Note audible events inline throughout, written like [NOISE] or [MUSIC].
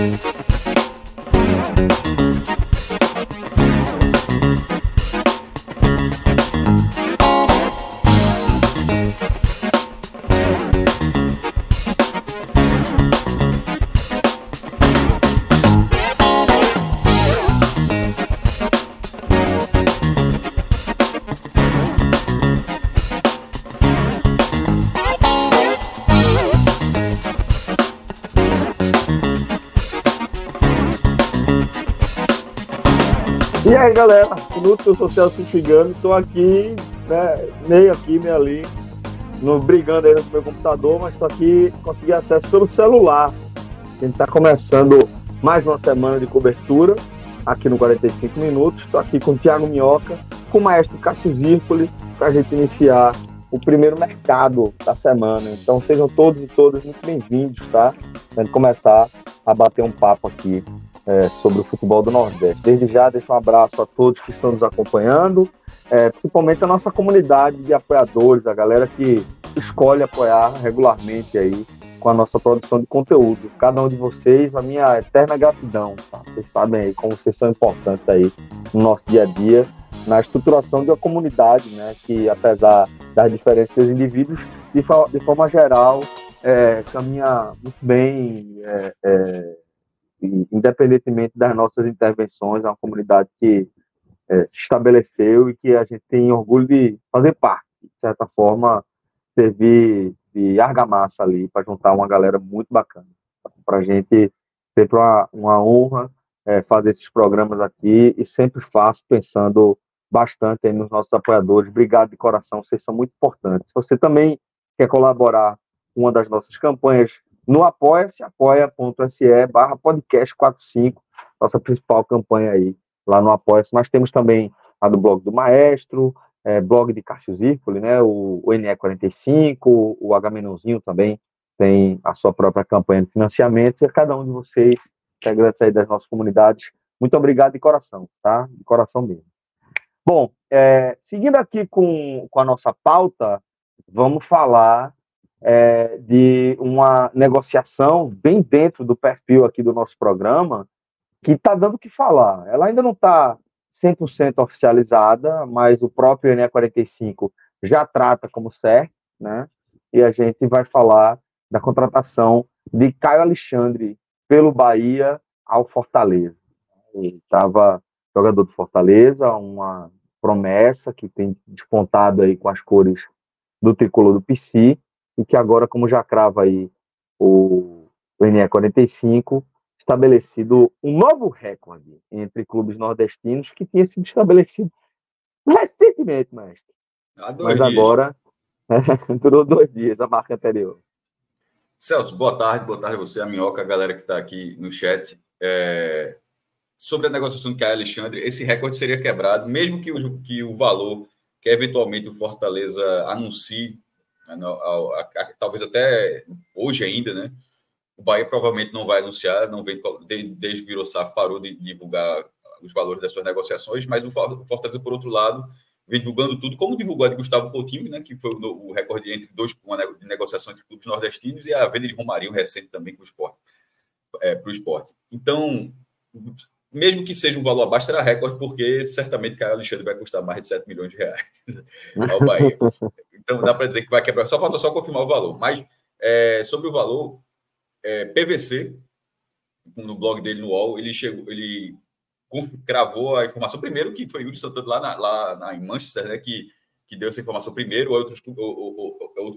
Aí, galera? Eu sou Celso Chigano, estou aqui, né, meio aqui, meio ali, no, brigando aí no meu computador, mas estou aqui, consegui acesso pelo celular. A gente está começando mais uma semana de cobertura aqui no 45 Minutos. Estou aqui com o Thiago Minhoca, com o maestro Cássio Zirpoli, para a gente iniciar o primeiro mercado da semana. Então sejam todos e todas muito bem-vindos, tá? Para começar a bater um papo aqui é, sobre o futebol do Nordeste. Desde já, deixo um abraço a todos que estão nos acompanhando, é, principalmente a nossa comunidade de apoiadores, a galera que escolhe apoiar regularmente aí com a nossa produção de conteúdo. Cada um de vocês, a minha eterna gratidão. Tá? Vocês sabem aí como vocês são importantes aí no nosso dia a dia, na estruturação de uma comunidade, né, que apesar das diferenças dos indivíduos, de, de forma geral, é, caminha muito bem é, é, e, independentemente das nossas intervenções, é uma comunidade que é, se estabeleceu e que a gente tem orgulho de fazer parte, de certa forma, servir de argamassa ali para juntar uma galera muito bacana. Para a gente sempre uma, uma honra é, fazer esses programas aqui e sempre faço pensando bastante nos nossos apoiadores. Obrigado de coração, vocês são muito importantes. Se você também quer colaborar com uma das nossas campanhas no apoia-se, apoia.se barra podcast 45, nossa principal campanha aí, lá no apoia-se. Mas temos também a do blog do Maestro, é, blog de Cássio Zirpoli, né, o, o NE45, o H também tem a sua própria campanha de financiamento, e a cada um de vocês, integrantes aí das nossas comunidades, muito obrigado de coração, tá? De coração mesmo. Bom, é, seguindo aqui com, com a nossa pauta, vamos falar é, de uma negociação bem dentro do perfil aqui do nosso programa, que está dando o que falar. Ela ainda não está 100% oficializada, mas o próprio ENE 45 já trata como certo, né? E a gente vai falar da contratação de Caio Alexandre pelo Bahia ao Fortaleza. Ele estava jogador do Fortaleza, uma promessa que tem despontado aí com as cores do tricolor do PC, e que agora, como já crava aí o, o NE 45, estabelecido um novo recorde entre clubes nordestinos que tinha sido estabelecido recentemente, mestre. Há dois Mas dias. agora [LAUGHS] durou dois dias, a marca anterior. Celso, boa tarde, boa tarde a você, a Minhoca, a galera que está aqui no chat. É... Sobre a negociação que a Alexandre, esse recorde seria quebrado, mesmo que o, que o valor que eventualmente o Fortaleza anuncie talvez até hoje ainda, né? O Bahia provavelmente não vai anunciar, não vem desde que virou SAF, parou de divulgar os valores das suas negociações, mas o Fortaleza, por outro lado, vem divulgando tudo, como divulgou a de Gustavo Coutinho, né, que foi o, recorde entre dois uma de negociação entre clubes nordestinos e a venda de Romarinho recente também com o esporte, é, para o esporte. Então, mesmo que seja um valor abaixo, será recorde, porque certamente Caio Alexandre vai custar mais de 7 milhões de reais [LAUGHS] ao Bahia. Então dá para dizer que vai quebrar. Só falta só confirmar o valor. Mas é, sobre o valor, é, PVC, no blog dele no UOL, ele chegou, ele cravou a informação primeiro que foi Yuri Santana lá, na, lá na, em Manchester, né, que, que deu essa informação primeiro, outros,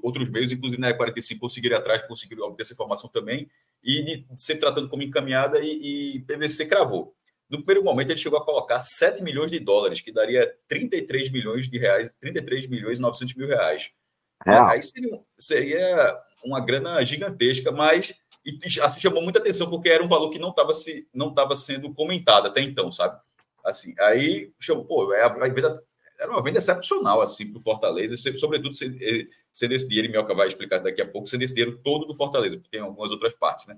outros meios, inclusive na E45, conseguiram atrás, conseguiram obter essa informação também, e de, de ser tratando como encaminhada, e, e PVC cravou. No primeiro momento, ele chegou a colocar 7 milhões de dólares, que daria 33 milhões de reais, 33 milhões e 900 mil reais. É. Aí seria, seria, uma grana gigantesca, mas e, assim chamou muita atenção porque era um valor que não estava se não sendo comentado até então, sabe? Assim, aí chamou, pô, é a, venda, era uma venda excepcional assim para o Fortaleza, sobretudo sendo, eh, sendo esse dinheiro, e Melca vai explicar daqui a pouco, sendo esse dinheiro todo do Fortaleza, porque tem algumas outras partes, né?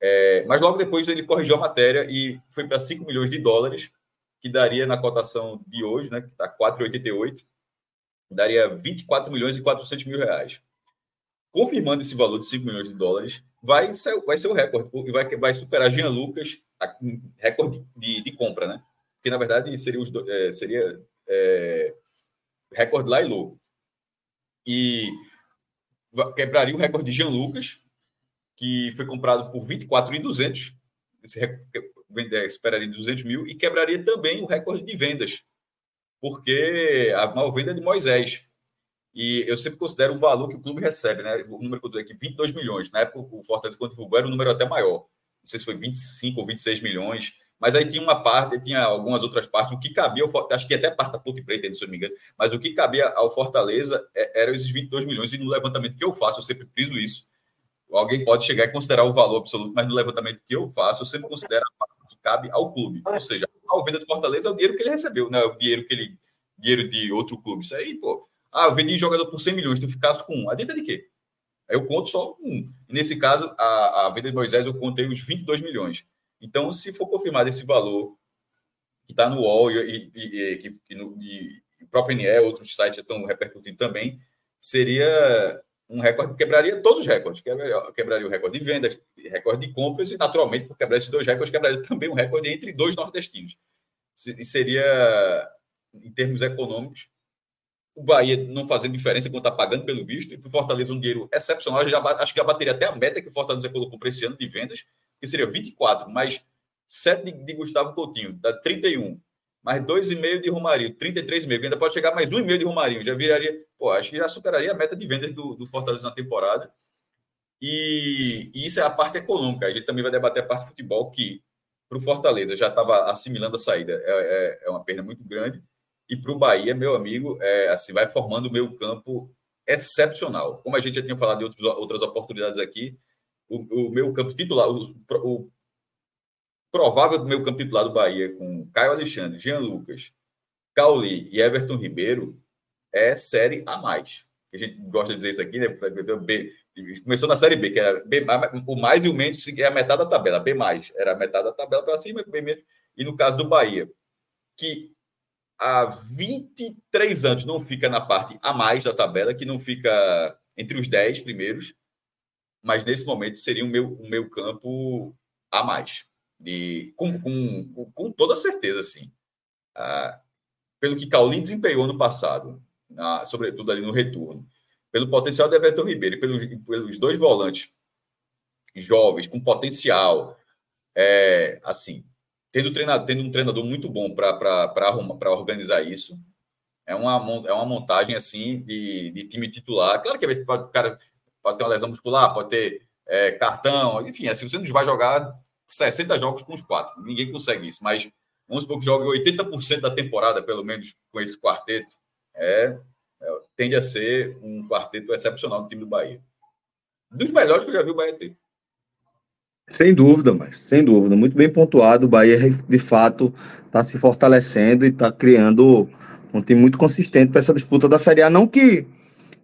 É, mas logo depois ele corrigiu a matéria e foi para 5 milhões de dólares, que daria na cotação de hoje, né, que está 4,88, daria 24 milhões e 400 mil reais. Confirmando esse valor de 5 milhões de dólares, vai ser, vai ser o recorde, e vai, vai superar Jean Lucas, recorde de, de compra, né? Que na verdade seria, os, é, seria é, recorde lá e low. E quebraria o recorde de Jean Lucas, que foi comprado por 24.200, esperaria 200 mil, e quebraria também o recorde de vendas, porque a maior venda é de Moisés. E eu sempre considero o valor que o clube recebe, né? O número que eu dei aqui, 22 milhões. Na época, o Fortaleza, quando divulgou, era um número até maior. Não sei se foi 25 ou 26 milhões. Mas aí tinha uma parte, tinha algumas outras partes. O que cabia, acho que até parte da Ponte Preta, se não me engano, mas o que cabia ao Fortaleza é, eram esses 22 milhões. E no levantamento que eu faço, eu sempre friso isso, Alguém pode chegar e considerar o valor absoluto, mas no levantamento que eu faço, eu sempre considero a que cabe ao clube. Ou seja, a venda do Fortaleza é o dinheiro que ele recebeu, não é o dinheiro que ele. dinheiro de outro clube. Isso aí, pô. Ah, eu vendi jogador por 100 milhões, tu ficasse com um. Adianta de quê? Eu conto só um. Nesse caso, a, a venda de Moisés, eu contei os 22 milhões. Então, se for confirmado esse valor que está no UOL e, e, e, que, que no, e o próprio NE, outros sites estão repercutindo também, seria um recorde quebraria todos os recordes. Quebraria, quebraria o recorde de vendas, recorde de compras, e naturalmente, por quebrar esses dois recordes, quebraria também um recorde entre dois nordestinos. E seria, em termos econômicos, o Bahia não fazendo diferença quando está pagando pelo visto, e para o Fortaleza um dinheiro excepcional. Já, acho que já bateria até a meta que o Fortaleza colocou para esse ano de vendas, que seria 24, mais 7 de, de Gustavo Coutinho, dá 31 mais 2,5 de Romarinho, 33,5, ainda pode chegar mais 1,5 de Romarinho, já viraria, pô, acho que já superaria a meta de vendas do, do Fortaleza na temporada. E, e, isso é a parte econômica. A gente também vai debater a parte de futebol, que para o Fortaleza já estava assimilando a saída, é, é, é, uma perda muito grande. E para o Bahia, meu amigo, é, assim, vai formando o meio campo excepcional. Como a gente já tinha falado outros, outras oportunidades aqui, o, o meu campo titular, o, o provável do meu campo titular do Bahia com Caio Alexandre, Jean Lucas, Cauli e Everton Ribeiro é série a mais. A gente gosta de dizer isso aqui, né? B, começou na série B, que era B, o mais e o menos é a metade da tabela, B mais, era a metade da tabela para cima, B menos. E no caso do Bahia, que há 23 anos não fica na parte a mais da tabela, que não fica entre os 10 primeiros, mas nesse momento seria o meu, o meu campo a mais de, com, com, com toda certeza, assim. Ah, pelo que Caulin desempenhou no passado, sobretudo ali no retorno, pelo potencial de Everton Ribeiro e pelos, dois volantes jovens, com potencial, é, assim, tendo, treinado, tendo um treinador muito bom para organizar isso, é uma, é uma montagem assim de, de time titular. Claro que o cara pode ter uma lesão muscular, pode ter é, cartão, enfim, assim, você não vai jogar 60 jogos com os quatro. Ninguém consegue isso, mas vamos supor que jogue 80% da temporada, pelo menos, com esse quarteto. É, é, tende a ser um quarteto excepcional no time do Bahia. Dos melhores que eu já vi o Bahia ter. Sem dúvida, mas sem dúvida, muito bem pontuado. O Bahia de fato está se fortalecendo e está criando um time muito consistente para essa disputa da Série A. Não que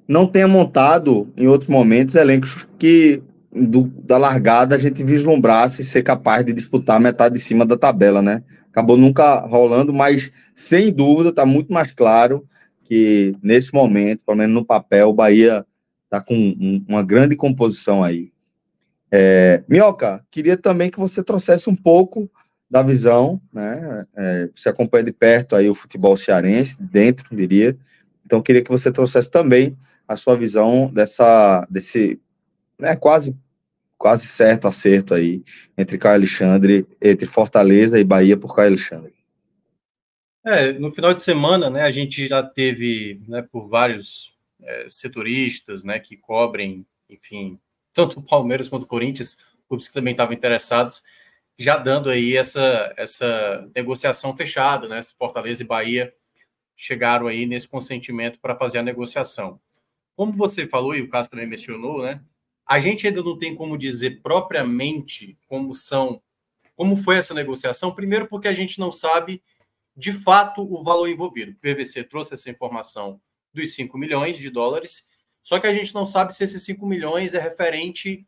não tenha montado em outros momentos elencos que do, da largada a gente vislumbrasse ser capaz de disputar metade de cima da tabela, né? Acabou nunca rolando, mas sem dúvida está muito mais claro que nesse momento, pelo menos no papel, o Bahia está com um, uma grande composição aí. É, Minhoca, queria também que você trouxesse um pouco da visão, né? É, você acompanha de perto aí o futebol cearense, dentro, diria. Então, queria que você trouxesse também a sua visão dessa, desse né, quase quase certo acerto aí entre Caio Alexandre, entre Fortaleza e Bahia por Caio Alexandre. É, no final de semana, né, a gente já teve, né, por vários é, setoristas, né, que cobrem, enfim, tanto o Palmeiras quanto o Corinthians, clubes que também estavam interessados, já dando aí essa, essa negociação fechada, né, Fortaleza e Bahia chegaram aí nesse consentimento para fazer a negociação. como você falou e o Cássio também mencionou, né? A gente ainda não tem como dizer propriamente como são, como foi essa negociação. Primeiro, porque a gente não sabe de fato o valor envolvido. O PVC trouxe essa informação dos 5 milhões de dólares, só que a gente não sabe se esses 5 milhões é referente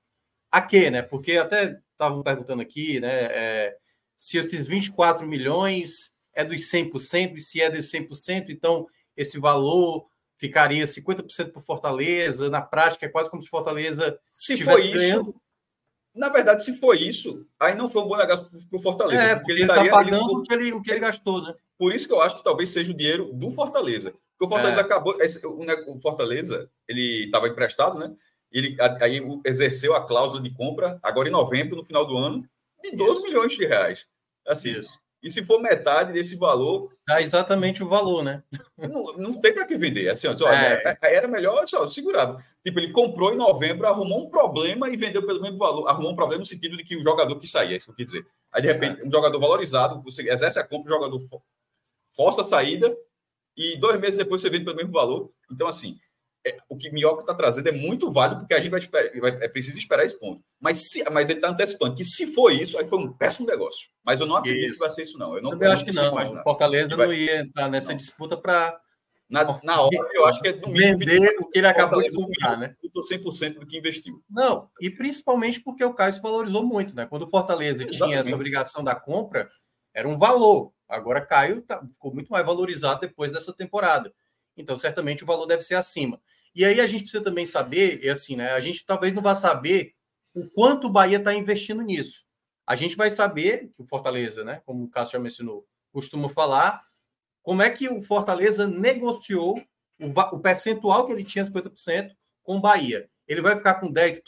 a quê, né? Porque até estavam perguntando aqui, né? É, se esses 24 milhões é dos 100%, e se é dos 100%, então esse valor ficaria 50% para Fortaleza, na prática é quase como se Fortaleza se for isso, ganhando. Na verdade, se for isso, aí não foi um bom negócio para o Fortaleza. É, porque, ele está pagando ele... o, que ele, o que ele gastou, né? Por isso que eu acho que talvez seja o dinheiro do Fortaleza. Porque o Fortaleza é. acabou. O Fortaleza, ele estava emprestado, né? Ele aí exerceu a cláusula de compra agora em novembro, no final do ano, de 12 isso. milhões de reais. Assim, isso. E se for metade desse valor. Dá exatamente o valor, né? Não, não tem para que vender. Assim, ó, é. Era melhor só, segurado. Tipo, ele comprou em novembro, arrumou um problema e vendeu pelo mesmo valor. Arrumou um problema no sentido de que o jogador que sair, é isso que eu quis dizer. Aí, de repente, é. um jogador valorizado, você exerce a compra, o jogador força a saída e dois meses depois você vende pelo mesmo valor. Então, assim, é, o que Minhoca está trazendo é muito válido, porque a gente vai, vai é preciso esperar esse ponto. Mas, se, mas ele está antecipando que se for isso, aí foi um péssimo negócio. Mas eu não acredito isso. que vai ser isso, não. Eu, não, eu acho que não. O Fortaleza vai... não ia entrar nessa não. disputa para. Na, na hora, eu acho que é do Vender o que ele acabou de comprar, né? 100% do que investiu. Não, e principalmente porque o Caio se valorizou muito, né? Quando o Fortaleza Exatamente. tinha essa obrigação da compra, era um valor. Agora Caio tá, ficou muito mais valorizado depois dessa temporada. Então, certamente o valor deve ser acima. E aí a gente precisa também saber, é assim, né? A gente talvez não vá saber o quanto o Bahia está investindo nisso. A gente vai saber que o Fortaleza, né? Como o Cássio já mencionou, costuma falar, como é que o Fortaleza negociou o, o percentual que ele tinha, 50%, com o Bahia. Ele vai ficar com 10%,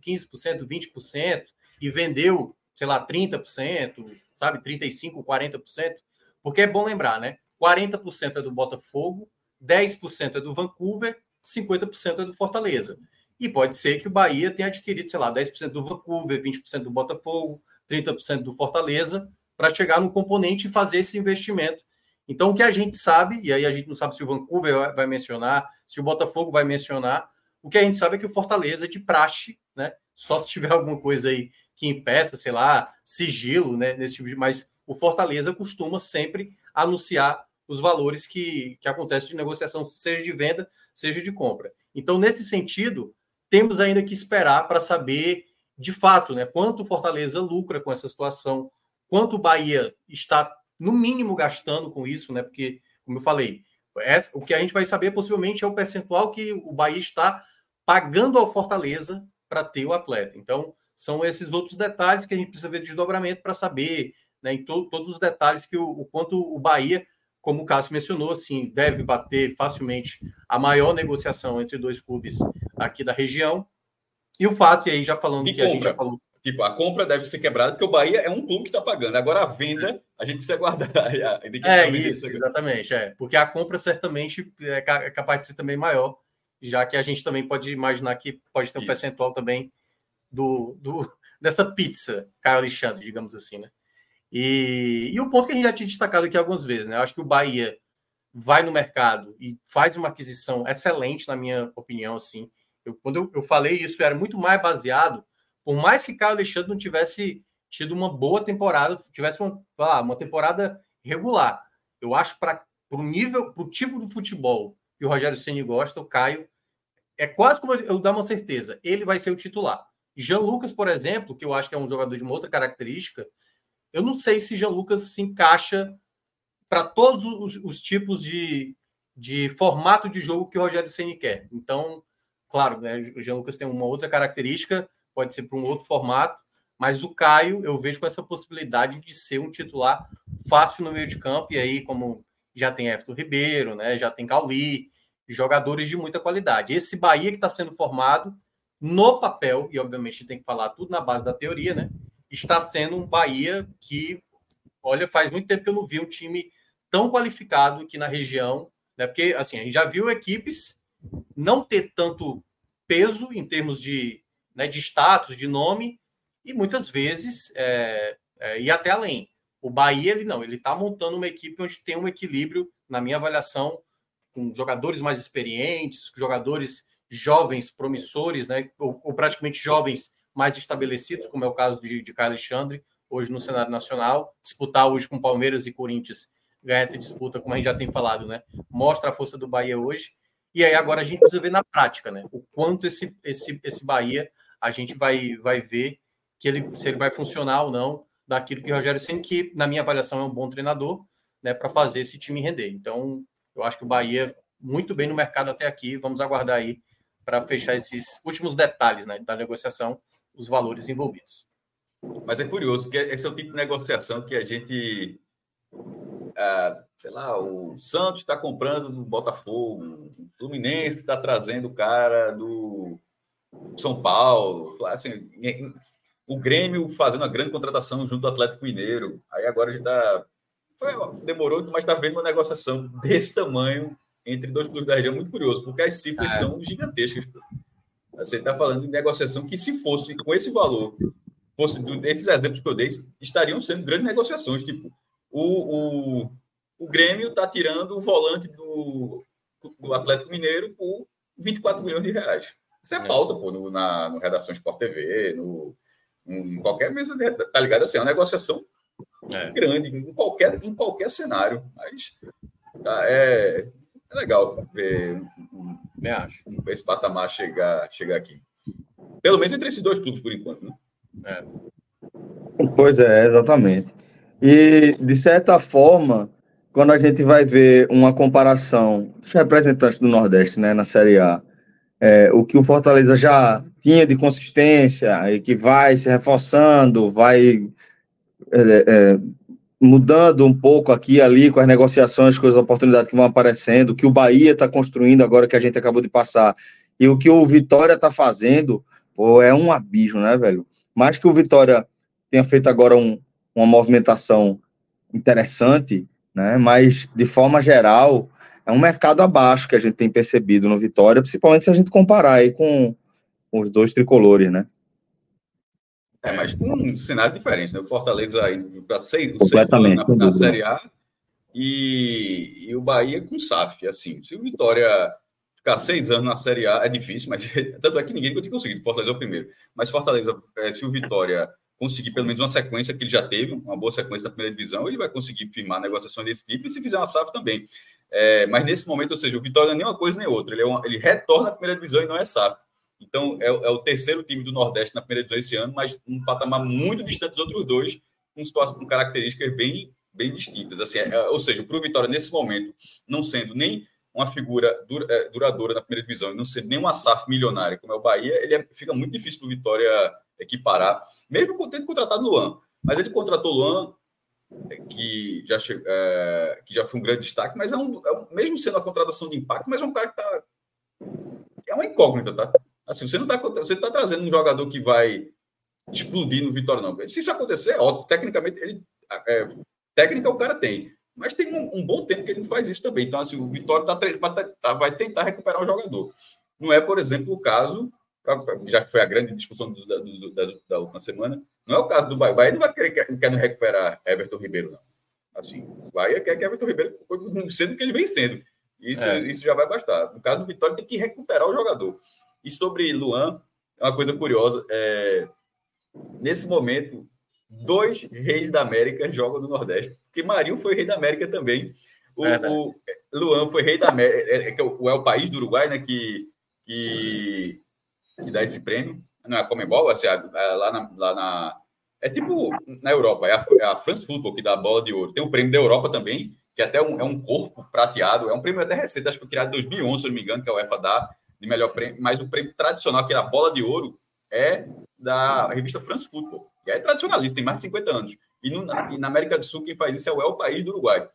15%, 20% e vendeu, sei lá, 30%, sabe, 35%, 40%. Porque é bom lembrar, né? 40% é do Botafogo, 10% é do Vancouver 50% é do Fortaleza. E pode ser que o Bahia tenha adquirido, sei lá, 10% do Vancouver, 20% do Botafogo, 30% do Fortaleza, para chegar no componente e fazer esse investimento. Então, o que a gente sabe, e aí a gente não sabe se o Vancouver vai mencionar, se o Botafogo vai mencionar, o que a gente sabe é que o Fortaleza de praxe, né? Só se tiver alguma coisa aí que impeça, sei lá, sigilo, né? Nesse tipo de. Mas o Fortaleza costuma sempre anunciar os valores que, que acontecem de negociação, seja de venda, seja de compra. Então, nesse sentido, temos ainda que esperar para saber de fato né, quanto o Fortaleza lucra com essa situação, quanto o Bahia está, no mínimo, gastando com isso, né? Porque, como eu falei, essa, o que a gente vai saber possivelmente é o percentual que o Bahia está pagando ao Fortaleza para ter o atleta. Então, são esses outros detalhes que a gente precisa ver de desdobramento para saber, né, em to todos os detalhes que o, o quanto o Bahia como o Cássio mencionou, assim, deve bater facilmente a maior negociação entre dois clubes aqui da região. E o fato, e aí já falando e que compra. a gente já falou. Tipo, a compra deve ser quebrada, porque o Bahia é um clube que está pagando. Agora a venda, a gente precisa guardar. [LAUGHS] é isso, exatamente. É. Porque a compra certamente é, é capaz de ser também maior, já que a gente também pode imaginar que pode ter um isso. percentual também do, do, [LAUGHS] dessa pizza, Caio Alexandre, digamos assim, né? E, e o ponto que a gente já tinha destacado aqui algumas vezes, né? Eu acho que o Bahia vai no mercado e faz uma aquisição excelente, na minha opinião, assim. Eu, quando eu, eu falei isso, era muito mais baseado, por mais que Caio Alexandre não tivesse tido uma boa temporada, tivesse uma, uma temporada regular. Eu acho para o nível, para o tipo de futebol que o Rogério Ceni gosta, o Caio é quase como eu dar uma certeza, ele vai ser o titular. Jean Lucas, por exemplo, que eu acho que é um jogador de uma outra característica, eu não sei se Jean Lucas se encaixa para todos os, os, tipos de, de formato de jogo que o Rogério Ceni quer. Então, claro, né, o Jean Lucas tem uma outra característica, pode ser para um outro formato, mas o Caio eu vejo com essa possibilidade de ser um titular fácil no meio de campo, e aí, como já tem Everton Ribeiro, né, já tem Cauli, jogadores de muita qualidade. Esse Bahia que está sendo formado no papel, e obviamente tem que falar tudo na base da teoria, né? Está sendo um Bahia que, olha, faz muito tempo que eu não vi um time tão qualificado aqui na região, né? Porque assim, a gente já viu equipes não ter tanto peso em termos de, né, de status, de nome, e muitas vezes é, é, ir até além. O Bahia, ele não, ele está montando uma equipe onde tem um equilíbrio, na minha avaliação, com jogadores mais experientes, jogadores jovens promissores, né, ou, ou, praticamente jovens mais estabelecidos, como é o caso de, de Caio Alexandre, hoje no cenário nacional, disputar hoje com Palmeiras e Corinthians, ganhar essa disputa, como a gente já tem falado, né, mostra a força do Bahia hoje. E aí agora a gente precisa ver na prática, né, o quanto esse, esse, esse Bahia a gente vai, vai ver que ele, se ele vai funcionar ou não daquilo que o Rogério Senna, que na minha avaliação é um bom treinador, né, para fazer esse time render. Então, eu acho que o Bahia muito bem no mercado até aqui. Vamos aguardar aí para fechar esses últimos detalhes né, da negociação, os valores envolvidos. Mas é curioso, porque esse é o tipo de negociação que a gente. Ah, sei lá, o Santos está comprando do Botafogo, o Fluminense está trazendo o cara do São Paulo, assim, o Grêmio fazendo uma grande contratação junto do Atlético Mineiro. Aí agora a gente está. Demorou, mas está vendo uma negociação desse tamanho entre dois clubes da região. Muito curioso, porque as cifras ah, são gigantescas. Você está falando de negociação que, se fosse com esse valor, fosse desses exemplos que eu dei, estariam sendo grandes negociações. Tipo, o, o, o Grêmio está tirando o volante do, do Atlético Mineiro por 24 milhões de reais. Isso é, é. pauta, pô, no, na no Redação Sport TV, no, em qualquer mesa, de, tá ligado? Assim, é uma negociação é. grande, em qualquer, em qualquer cenário. Mas tá, é, é legal ver, Me acho. esse patamar chegar, chegar aqui. Pelo menos entre esses dois clubes, por enquanto, né? É. Pois é, exatamente. E, de certa forma, quando a gente vai ver uma comparação dos representantes do Nordeste né, na Série A, é, o que o Fortaleza já tinha de consistência e que vai se reforçando, vai é, é, mudando um pouco aqui e ali com as negociações, com as oportunidades que vão aparecendo, que o Bahia está construindo agora que a gente acabou de passar, e o que o Vitória está fazendo, pô, é um abismo, né, velho? Mais que o Vitória tenha feito agora um, uma movimentação interessante, né, mas de forma geral, é um mercado abaixo que a gente tem percebido no Vitória, principalmente se a gente comparar aí com os dois tricolores, né? É, mas com um cenário diferente, né? O Fortaleza indo para seis, Completamente, na, na Série A e, e, o Bahia com SAF. Assim, se o Vitória ficar seis anos na Série A é difícil, mas [LAUGHS] tanto é que ninguém vai conseguido. Fortaleza é o primeiro. Mas Fortaleza, é, se o Vitória conseguir pelo menos uma sequência que ele já teve, uma boa sequência da primeira divisão, ele vai conseguir firmar negociações desse tipo e se fizer uma SAF também. É, mas nesse momento, ou seja, o Vitória não é nem uma coisa nem outra. Ele, é uma, ele retorna à primeira divisão e não é SAF. Então, é, é, o terceiro time do Nordeste na primeira divisão esse ano, mas um patamar muito distante dos outros dois, com, com características bem, bem distintas. Assim, é, ou seja, para o Vitória, nesse momento, não sendo nem uma figura dura, é, duradoura na primeira divisão, não sendo nem uma SAF milionária, como é o Bahia, ele é, fica muito difícil para o Vitória equiparar, mesmo com tendo contratado Luan. Mas ele contratou Luan, que já, é, que já foi um grande destaque, mas é um, é um, mesmo sendo a contratação de impacto, mas é um cara que tá. É uma incógnita, tá? Assim, você não está você tá trazendo um jogador que vai explodir no Vitória, não. Se isso acontecer, ó, tecnicamente, ele. É, técnica o cara tem. Mas tem um, um, bom tempo que ele não faz isso também. Então, assim, o Vitória tá, tá, vai tentar recuperar o jogador. Não é, por exemplo, o caso, já que foi a grande discussão do, do, da, da, última semana, não é o caso do Bahia. Bahia não vai querer quer recuperar Everton Ribeiro, não. Assim, o Bahia quer que Everton Ribeiro sendo que ele vem sendo. Isso, é. isso já vai bastar. No caso do Vitória, tem que recuperar o jogador. E sobre Luan, é uma coisa curiosa. É, nesse momento, dois reis da América jogam no Nordeste. Porque Marinho foi rei da América também. O, o Luan foi rei da América. É, é, é, o, é o país do Uruguai, né? Que, que, que dá esse prêmio. Não é a Comembol, assim, é lá, na, lá na. É tipo na Europa, é a, é a France Football que dá a bola de ouro. Tem o prêmio da Europa também, que até um, é um corpo prateado. É um prêmio até recente, acho que foi criado em 2011, se não me engano, que a UEFA dá de melhor prêmio, mas o prêmio tradicional, que era a bola de ouro, é da revista France Football. E é tradicionalista, tem mais de 50 anos. E, no, e, na América do Sul, quem faz isso é o El País do Uruguai.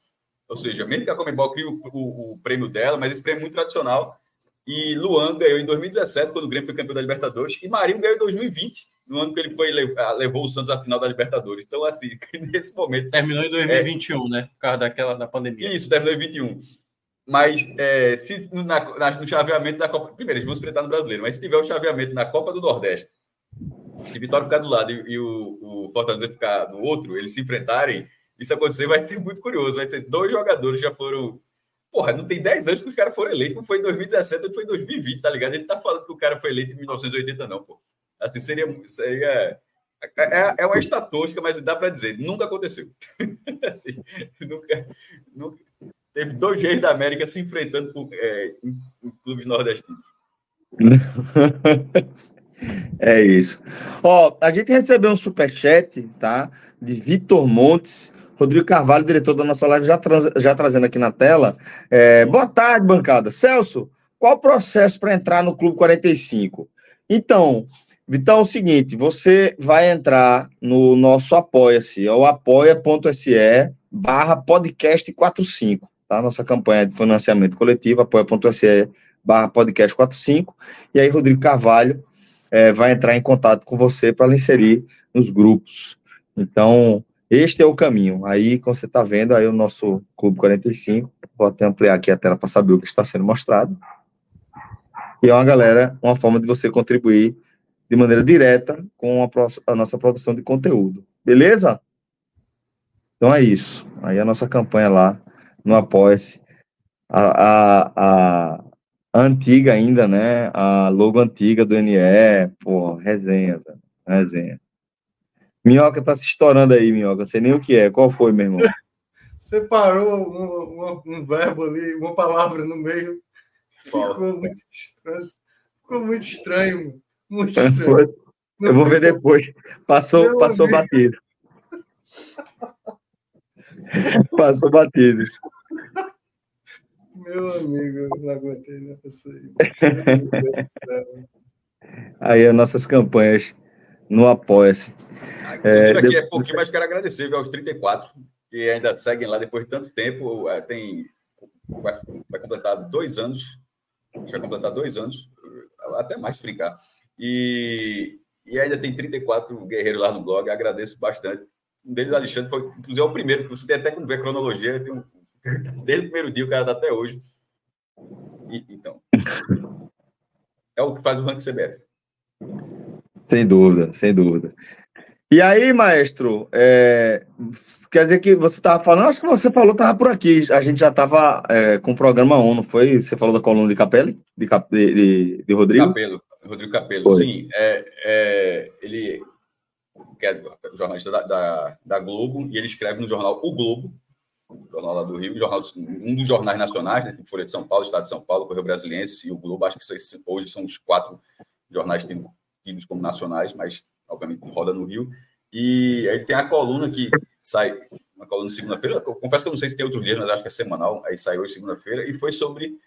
Ou seja, mesmo que a Comembol crie o, o, o, prêmio dela, mas esse prêmio é muito tradicional. E Luan ganhou em 2017, quando o Grêmio foi campeão da Libertadores, e Marinho ganhou em 2020, no ano que ele foi ah, levou o Santos à final da Libertadores. Então, assim, [LAUGHS] nesse momento. Terminou em 2021, é... né? Por causa daquela da pandemia. Isso, terminou em 2021. Mas é, se na, na, no chaveamento da Copa. Primeiro, eles vão se enfrentar no brasileiro, mas se tiver o chaveamento na Copa do Nordeste, se Vitória ficar do lado e, e o, o, Fortaleza ficar do outro, eles se enfrentarem, isso acontecer vai ser muito curioso. Vai ser dois jogadores já foram Porra, não tem 10 anos que o cara foram eleito, não foi em 2017, não foi em 2020, tá ligado? Gente tá falando que o cara foi eleito em 1980, não, pô. Assim, seria. seria é, é, é uma estatística, mas dá para dizer, nunca aconteceu. [LAUGHS] assim, nunca, nunca, teve dois reis da América se enfrentando por, é, em, em clubes nordestinos. [LAUGHS] É isso. Ó, a gente recebeu um superchat, tá? De Vitor Montes. Rodrigo Carvalho, diretor da nossa live, já, já trazendo aqui na tela. É, boa tarde, bancada. Celso, qual o processo para entrar no Clube 45? Então, Vitão, é o seguinte, você vai entrar no nosso Apoia-se, é o apoia.se barra podcast 45, tá? Nossa campanha de financiamento coletivo, apoia.se barra podcast 45, e aí Rodrigo Carvalho é, vai entrar em contato com você para inserir nos grupos. Então, este é o caminho. Aí, como você está vendo, aí o nosso Clube 45, vou até ampliar aqui a tela para saber o que está sendo mostrado. E é uma galera, uma forma de você contribuir de maneira direta com a, a nossa produção de conteúdo. Beleza? Então é isso. Aí a nossa campanha lá no Apoia-se. A, a, a, antiga ainda, né? A logo antiga do NE. Pô, resenha, velho. Resenha. Minhoca tá se estourando aí, Minhoca. Não sei nem o que é. Qual foi, meu irmão? [LAUGHS] Você parou um, um, um, verbo ali, uma palavra no meio. Ficou muito estranho. Ficou muito estranho. Muito estranho. Eu vou ver depois. Passou, [LAUGHS] passou batido. passou batido. Meu amigo, não aguentei, não Aí as nossas campanhas no Apoia-se. É, aqui é pouquinho, mas quero agradecer viu, aos 34 que ainda seguem lá depois de tanto tempo. É, tem, vai, vai completar dois anos, já completar dois anos, até mais se brincar. E, e ainda tem 34 guerreiros lá no blog, agradeço bastante. Um deles, Alexandre, foi inclusive é o primeiro, que você tem até como ver a cronologia, tem um, [LAUGHS] desde o primeiro dia, o cara está até hoje. E, então, é o que faz o ranking CBF. Sem dúvida, sem dúvida. E aí, maestro, é, quer dizer que você estava falando, acho que você falou, estava por aqui, a gente já estava é, com o programa ONU, foi? Você falou da coluna de Capelli? De, de, de Rodrigo? Capelo, Rodrigo Capello, foi. sim. É, é, ele que é jornalista da, da, da, Globo, e ele escreve no jornal O Globo, jornal lá do Rio, jornal, um dos jornais nacionais, né, tipo Folha de São Paulo, Estado de São Paulo, Correio Brasiliense e o Globo, acho que hoje são os quatro jornais tidos como nacionais, mas obviamente roda no Rio. E aí tem a coluna que sai, uma coluna segunda-feira. Confesso que eu não sei se tem outro dia, mas acho que é semanal. Aí saiu segunda-feira e foi sobre,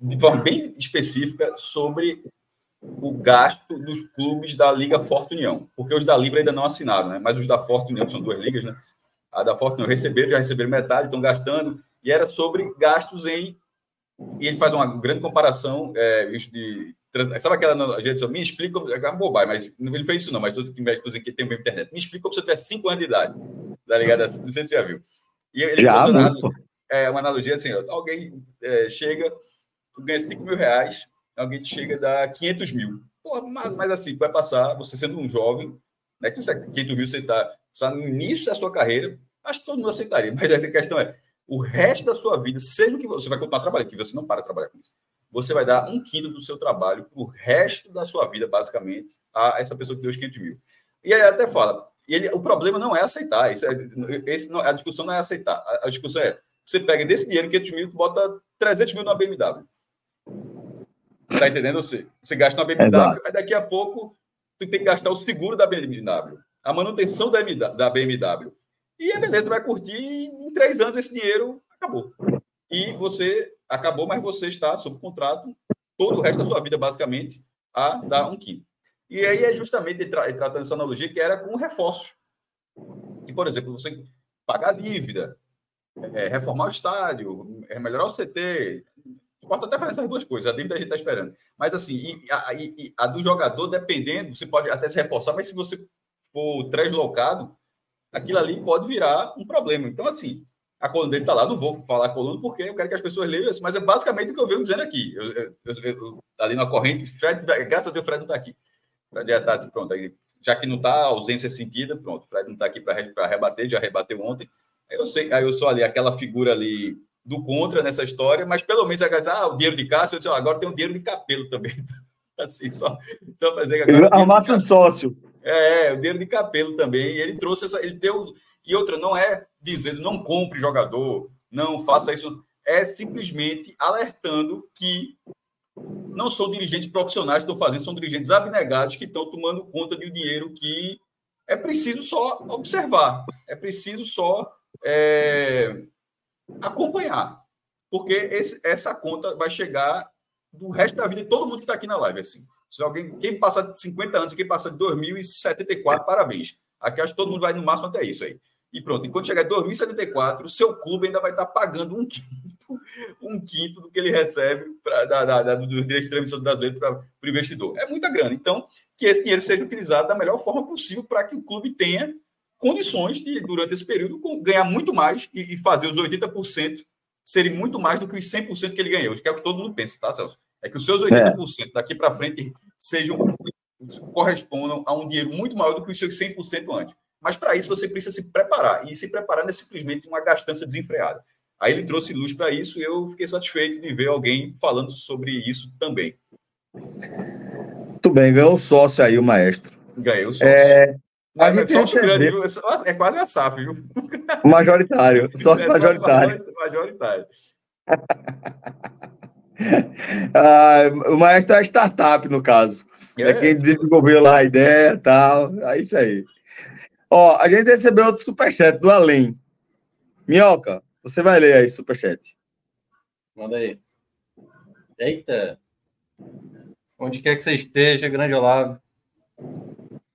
de forma bem específica, sobre o gasto dos clubes da Liga Forte União, porque os da Libra ainda não assinaram, né? Mas os da Forte União, que são duas ligas, né? A da Forte União receberam, já receberam metade, estão gastando, e era sobre gastos em. E ele faz uma grande comparação é, de Sabe aquela gente me explica, é uma bobagem, mas ele fez isso não, mas que mexe que tem internet. Me explica como se eu tivesse 5 anos de idade. Tá ligado? Não sei se você já viu. E ele já, é, uma analogia assim: alguém é, chega, tu ganha 5 mil reais, alguém te chega a dar 500 mil. Porra, mas, mas, assim, vai passar, você sendo um jovem, né, que você, 500 mil você está tá no início da sua carreira, acho que todo mundo aceitaria, mas essa questão é: o resto da sua vida, sendo que você vai continuar trabalhando, que você não para de trabalhar com isso você vai dar um quinto do seu trabalho para o resto da sua vida, basicamente, a essa pessoa que deu os 500 mil. E aí até fala, ele, o problema não é aceitar, isso é, esse não, a discussão não é aceitar, a, a, discussão é, você pega desse dinheiro, 500 mil, tu bota 300 mil na BMW. Tá entendendo? Você, você gasta na BMW, Exato. aí daqui a pouco tu tem que gastar o seguro da BMW, a manutenção da, BMW. E a beleza, vai curtir e em três anos esse dinheiro acabou. E você acabou, mas você está sob contrato todo o resto da sua vida, basicamente, a dar um quinto. E aí é justamente tra tratando essa analogia que era com reforços. Que, por exemplo, você pagar a dívida, é, reformar o estádio, é, melhorar o CT. Pode até fazer essas duas coisas, a dívida a gente está esperando. Mas assim, e a, e a, do jogador, dependendo, você pode até se reforçar, mas se você for translocado, aquilo ali pode virar um problema. Então, assim, a coluna dele está lá, não vou falar a coluna porque eu quero que as pessoas leiam isso, mas é basicamente o que eu venho dizendo aqui. Eu, eu, eu, eu ali na corrente, Fred, graças a Deus, o Fred não está aqui. Fred já está pronto, aí, já que não está, a ausência é sentida, pronto, Fred não está aqui para rebater, já rebateu ontem. Aí eu sei, aí eu sou ali aquela figura ali do contra nessa história, mas pelo menos agora, ah, o dinheiro de Cássio, eu disse, agora tem o dinheiro de Capelo também. [LAUGHS] assim, só, só fazer. Arrumasse um sócio. É, o dinheiro de Capelo também. E ele trouxe essa. Ele deu. E outra, não é dizendo não compre jogador, não faça isso. É simplesmente alertando que não são dirigentes profissionais que estão fazendo, são dirigentes abnegados que estão tomando conta de um dinheiro que é preciso só observar, é preciso só é, acompanhar, porque esse, essa conta vai chegar do resto da vida de todo mundo que está aqui na live. Assim. Se alguém, quem passa de 50 anos, quem passa de 2074, parabéns. Aqui acho que todo mundo vai no máximo até isso aí. E pronto, enquanto chegar em 2074, o seu clube ainda vai estar pagando um [LAUGHS] quinto, um quinto do que ele recebe pra, da, da, da, do direito de transmissão brasileiro para o investidor. É muita grana. Então, que esse dinheiro seja utilizado da melhor forma possível para que o clube tenha condições de, durante esse período, ganhar muito mais e, e fazer os 80% serem muito mais do que os 100% que ele ganhou. Que é o que todo mundo pensa, tá, Celso? É que os seus 80% é. daqui para frente sejam correspondam a um dinheiro muito maior do que os seus 100% antes. Mas para isso você precisa se preparar. E se preparar não é simplesmente uma gastança desenfreada. Aí ele trouxe luz para isso e eu fiquei satisfeito de ver alguém falando sobre isso também. Muito bem, ganhou um sócio aí, o maestro. Ganhei o sócio. É, a gente sócio grande, viu? É quase a SAF, viu? Majoritário, sócio é majoritário. Majoritário. [LAUGHS] ah, o maestro é startup, no caso. É, é quem desenvolveu lá a ideia e tal. É isso aí. Ó, a gente recebeu outro superchat do Além. Minhoca, você vai ler aí, superchat. Manda aí. Eita! Onde quer que você esteja, grande Olavo.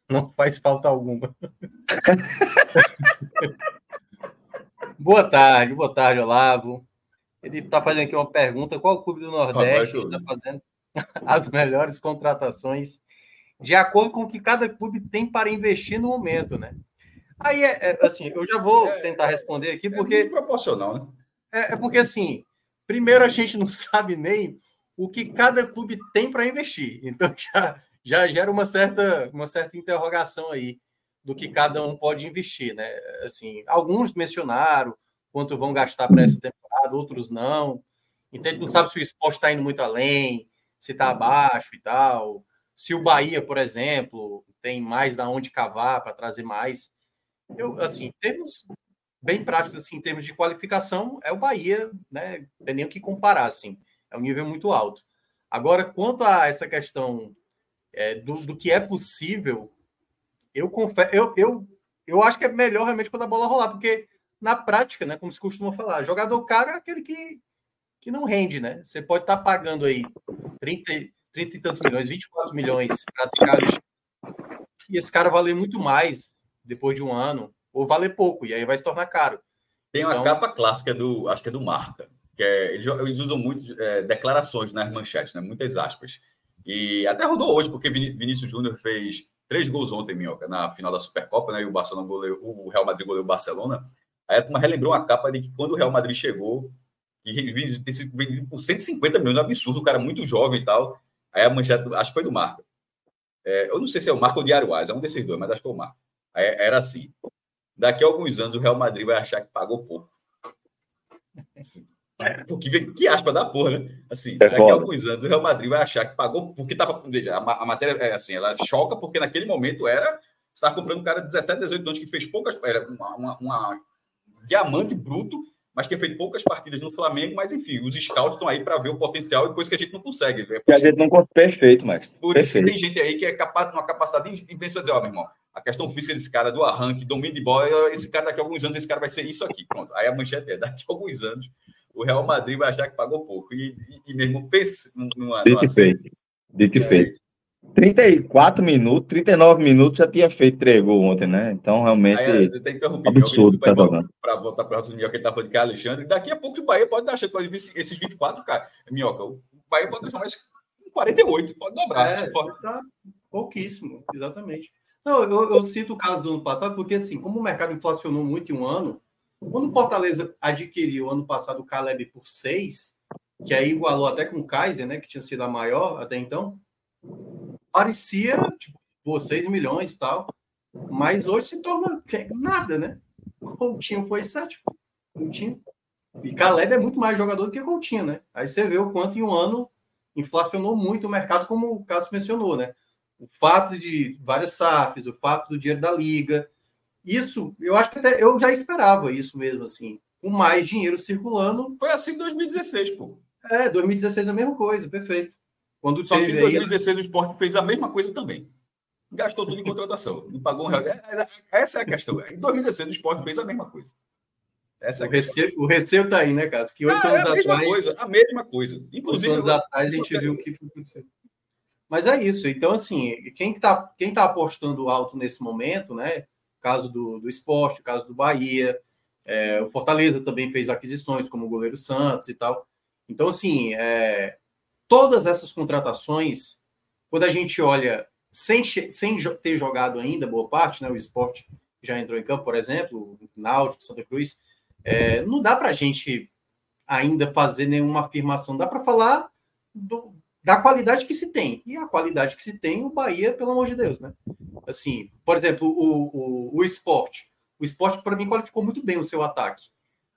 Não faz falta alguma. [LAUGHS] boa tarde, boa tarde, Olavo. Ele está fazendo aqui uma pergunta: qual o clube do Nordeste está fazendo [LAUGHS] as melhores contratações de acordo com o que cada clube tem para investir no momento, né? Aí, é, é, assim, eu já vou é, tentar responder aqui, é porque. É proporcional, né? É, é, porque, assim, primeiro a gente não [LAUGHS] sabe nem o que cada clube tem para investir. Então, [LAUGHS] já, já gera uma certa, uma certa interrogação aí do que cada um pode investir, né? Assim, alguns mencionaram quanto vão gastar para essa temporada, outros não. A gente não sabe se o esporte está indo muito além, se está abaixo e tal. Se o Bahia, por exemplo, tem mais da onde cavar para trazer mais. Eu, assim, temos bem práticos assim, em termos de qualificação, é o Bahia, né? Não tem nem o que comparar, assim. É um nível muito alto. Agora, quanto a essa questão é, do, do, que é possível, eu confesso, eu, eu, eu acho que é melhor realmente quando a bola rolar, porque na prática, né, como se costuma falar, jogador caro é aquele que, que não rende, né? Você pode estar tá pagando aí 30, 30 e tantos milhões, 24 milhões para ter e esse cara valer muito mais depois de um ano, ou valer pouco, e aí vai se tornar caro. Tem uma então... capa clássica do, acho que é do Marca, que é, eles, eles usam muito é, declarações nas manchetes, né? muitas aspas. E até rodou hoje, porque Vinícius Júnior fez três gols ontem, Minhoca, na final da Supercopa, né? E o Barcelona goleou, o Real Madrid goleou o Barcelona. Aí a turma relembrou uma capa de que quando o Real Madrid chegou, que ele sido vendido por 150 milhões, um absurdo, o cara muito jovem e tal. Aí a manchete, acho que foi do Marca. É, eu não sei se é o Marco ou o Diário Asa, é um desses dois, mas acho que foi o Marco. Aí era assim: daqui a alguns anos o Real Madrid vai achar que pagou pouco. É, porque que aspa da porra, né? Assim, é daqui a alguns anos o Real Madrid vai achar que pagou porque tava. Veja, a, a matéria é assim, ela choca porque naquele momento era. Você estava comprando um cara de 17, 18 anos que fez poucas. Era uma, uma, uma diamante bruto, mas tinha feito poucas partidas no Flamengo, mas enfim, os scouts estão aí para ver o potencial e coisa que a gente não consegue. É que a gente não consegue. Perfeito, mas. Por perfeito. isso que tem gente aí que é capaz, uma capacidade imensa de dizer, ó, meu irmão, a questão física desse cara, do arranque, domínio de bola, esse cara daqui a alguns anos, esse cara vai ser isso aqui. Pronto. Aí a manchete é: daqui a alguns anos, o Real Madrid vai achar que pagou pouco. E, e, e mesmo pense numa. Dito feito. Dito e feito. 34 minutos, 39 minutos já tinha feito três gols ontem, né? Então, realmente. Aí, tenho que interromper absurdo tá para voltar para o Minhoca, que ele tá falando que é Alexandre. Daqui a pouco o Bahia pode dar chance, pode vir esses 24, cara. Minhoca, o Bahia pode transformar isso em 48, pode dobrar. É, tá pouquíssimo, exatamente. Não, eu, eu cito o caso do ano passado, porque assim, como o mercado inflacionou muito em um ano, quando o Fortaleza adquiriu ano passado o Caleb por 6, que aí igualou até com o Kaiser, né, que tinha sido a maior até então, parecia, tipo, pô, 6 milhões e tal, mas hoje se torna nada, né? O Coutinho foi 7, Coutinho E Caleb é muito mais jogador do que Coutinho, né? Aí você vê o quanto em um ano inflacionou muito o mercado, como o Cássio mencionou, né? O fato de várias SAFs, o fato do dinheiro da liga, isso, eu acho que até eu já esperava isso mesmo, assim, com mais dinheiro circulando. Foi assim em 2016, pô. É, 2016 é a mesma coisa, perfeito. Quando Só que em 2016 aí... o esporte fez a mesma coisa também. Gastou tudo em contratação. Não pagou um real. É, é, essa é a questão. Em 2016 o esporte fez a mesma coisa. Essa é o, receio, o receio tá aí, né, Cássio? Que oito ah, anos é a mesma atrás. Coisa, a mesma coisa. Inclusive, anos eu... atrás a gente viu o que aconteceu. Mas é isso. Então, assim, quem está quem tá apostando alto nesse momento, né? Caso do, do esporte, o caso do Bahia, é, o Fortaleza também fez aquisições, como o goleiro Santos e tal. Então, assim, é, todas essas contratações, quando a gente olha sem, sem ter jogado ainda boa parte, né? O esporte já entrou em campo, por exemplo, o Náutico, Santa Cruz, é, não dá para a gente ainda fazer nenhuma afirmação. Dá para falar do, da qualidade que se tem. E a qualidade que se tem, o Bahia, pelo amor de Deus, né? Assim, por exemplo, o, o, o esporte. O esporte, para mim, qualificou muito bem o seu ataque.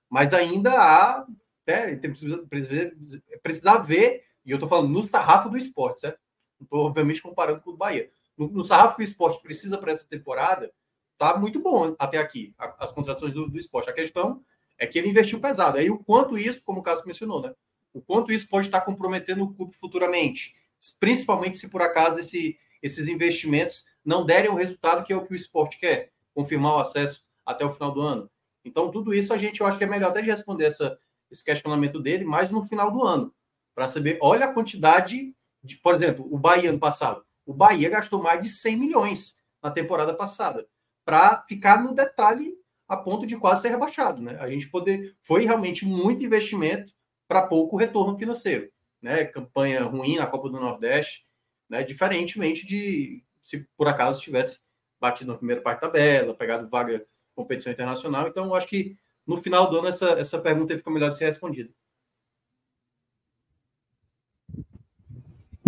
Mas ainda há. Né, precisa, precisa, precisa ver, e eu estou falando no sarrafo do esporte, certo? Não estou, obviamente, comparando com o Bahia. No, no sarrafo que o esporte precisa para essa temporada, tá muito bom até aqui, as contratações do, do esporte. A questão é que ele investiu pesado. Aí o quanto isso, como o Cássio mencionou, né? O quanto isso pode estar comprometendo o clube futuramente, principalmente se por acaso esse, esses investimentos não derem o resultado que é o que o esporte quer, confirmar o acesso até o final do ano. Então, tudo isso a gente, eu acho que é melhor até de responder essa, esse questionamento dele mais no final do ano, para saber, olha a quantidade de, por exemplo, o Bahia ano passado. O Bahia gastou mais de 100 milhões na temporada passada para ficar no detalhe a ponto de quase ser rebaixado, né? A gente poder foi realmente muito investimento para pouco retorno financeiro, né? Campanha ruim na Copa do Nordeste, né? Diferentemente de se por acaso tivesse batido na primeira parte da tabela, pegado vaga competição internacional. Então, acho que no final do ano essa, essa pergunta fica melhor de ser respondida.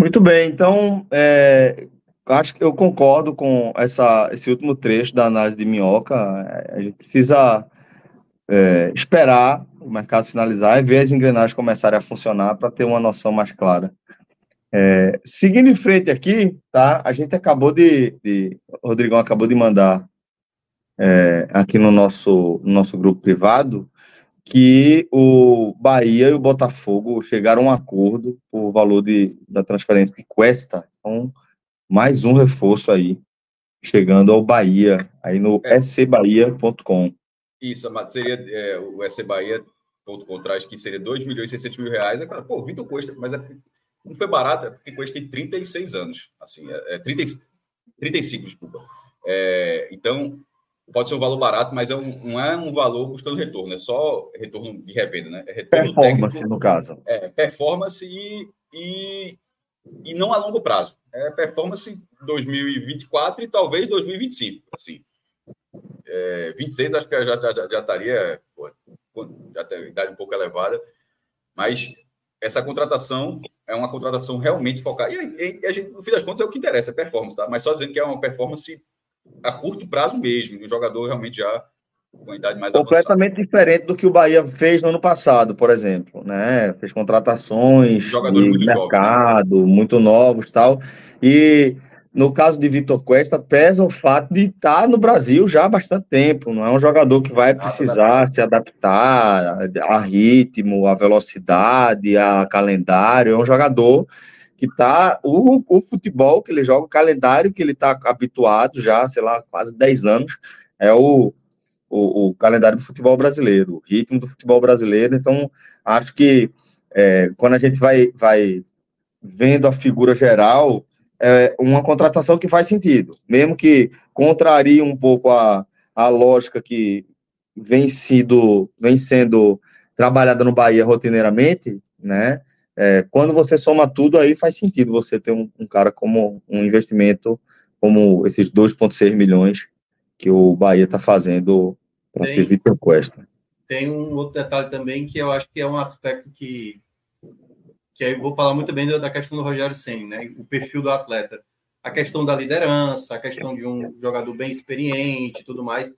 Muito bem, então é, acho que eu concordo com essa, esse último trecho da análise de Minhoca. A gente precisa é, esperar o mercado finalizar e ver as engrenagens começarem a funcionar para ter uma noção mais clara. É, seguindo em frente aqui, tá? A gente acabou de, de o Rodrigão acabou de mandar é, aqui no nosso, no nosso grupo privado que o Bahia e o Botafogo chegaram a um acordo por valor de, da transferência de Cuesta. Então, mais um reforço aí, chegando ao Bahia, aí no é. scbahia.com. Isso, seria é, o scbahia.com traz que seria 2 milhões e 600 mil reais. É, pô, Vitor Costa, mas é, não foi barato, é porque Costa tem 36 anos, assim, é, é 30, 35, desculpa. É, então, pode ser um valor barato, mas é um, não é um valor buscando retorno, é só retorno de revenda, né? É performance, técnico, no caso. É, performance e, e, e não a longo prazo é performance 2024 e talvez 2025. Assim. É, 26 acho que já, já, já estaria, pô, já tem idade um pouco elevada, mas essa contratação é uma contratação realmente focada. E, e, a gente, no fim das contas, é o que interessa, é performance, tá? Mas só dizendo que é uma performance a curto prazo mesmo, um jogador realmente já com idade mais completamente avançada. diferente do que o Bahia fez no ano passado, por exemplo, né? Fez contratações Jogadores de muito mercado, jovens, né? muito novos, tal. E no caso de Vitor Cuesta, pesa o fato de estar no Brasil já há bastante tempo. Não é um jogador que vai precisar se adaptar a ritmo, a velocidade, a calendário. É um jogador que está o, o futebol que ele joga, o calendário que ele está habituado já, sei lá, quase 10 anos, é o, o, o, calendário do futebol brasileiro, o ritmo do futebol brasileiro. Então, acho que é, quando a gente vai, vai vendo a figura geral, é uma contratação que faz sentido, mesmo que contrarie um pouco a, a lógica que vem, sido, vem sendo trabalhada no Bahia rotineiramente, né? É, quando você soma tudo, aí faz sentido você ter um, um cara como um investimento como esses 2,6 milhões que o Bahia está fazendo para ter Vitor Cuesta. Tem um outro detalhe também que eu acho que é um aspecto que que aí eu vou falar muito bem da questão do Rogério Senna, né? O perfil do atleta, a questão da liderança, a questão de um jogador bem experiente, e tudo mais,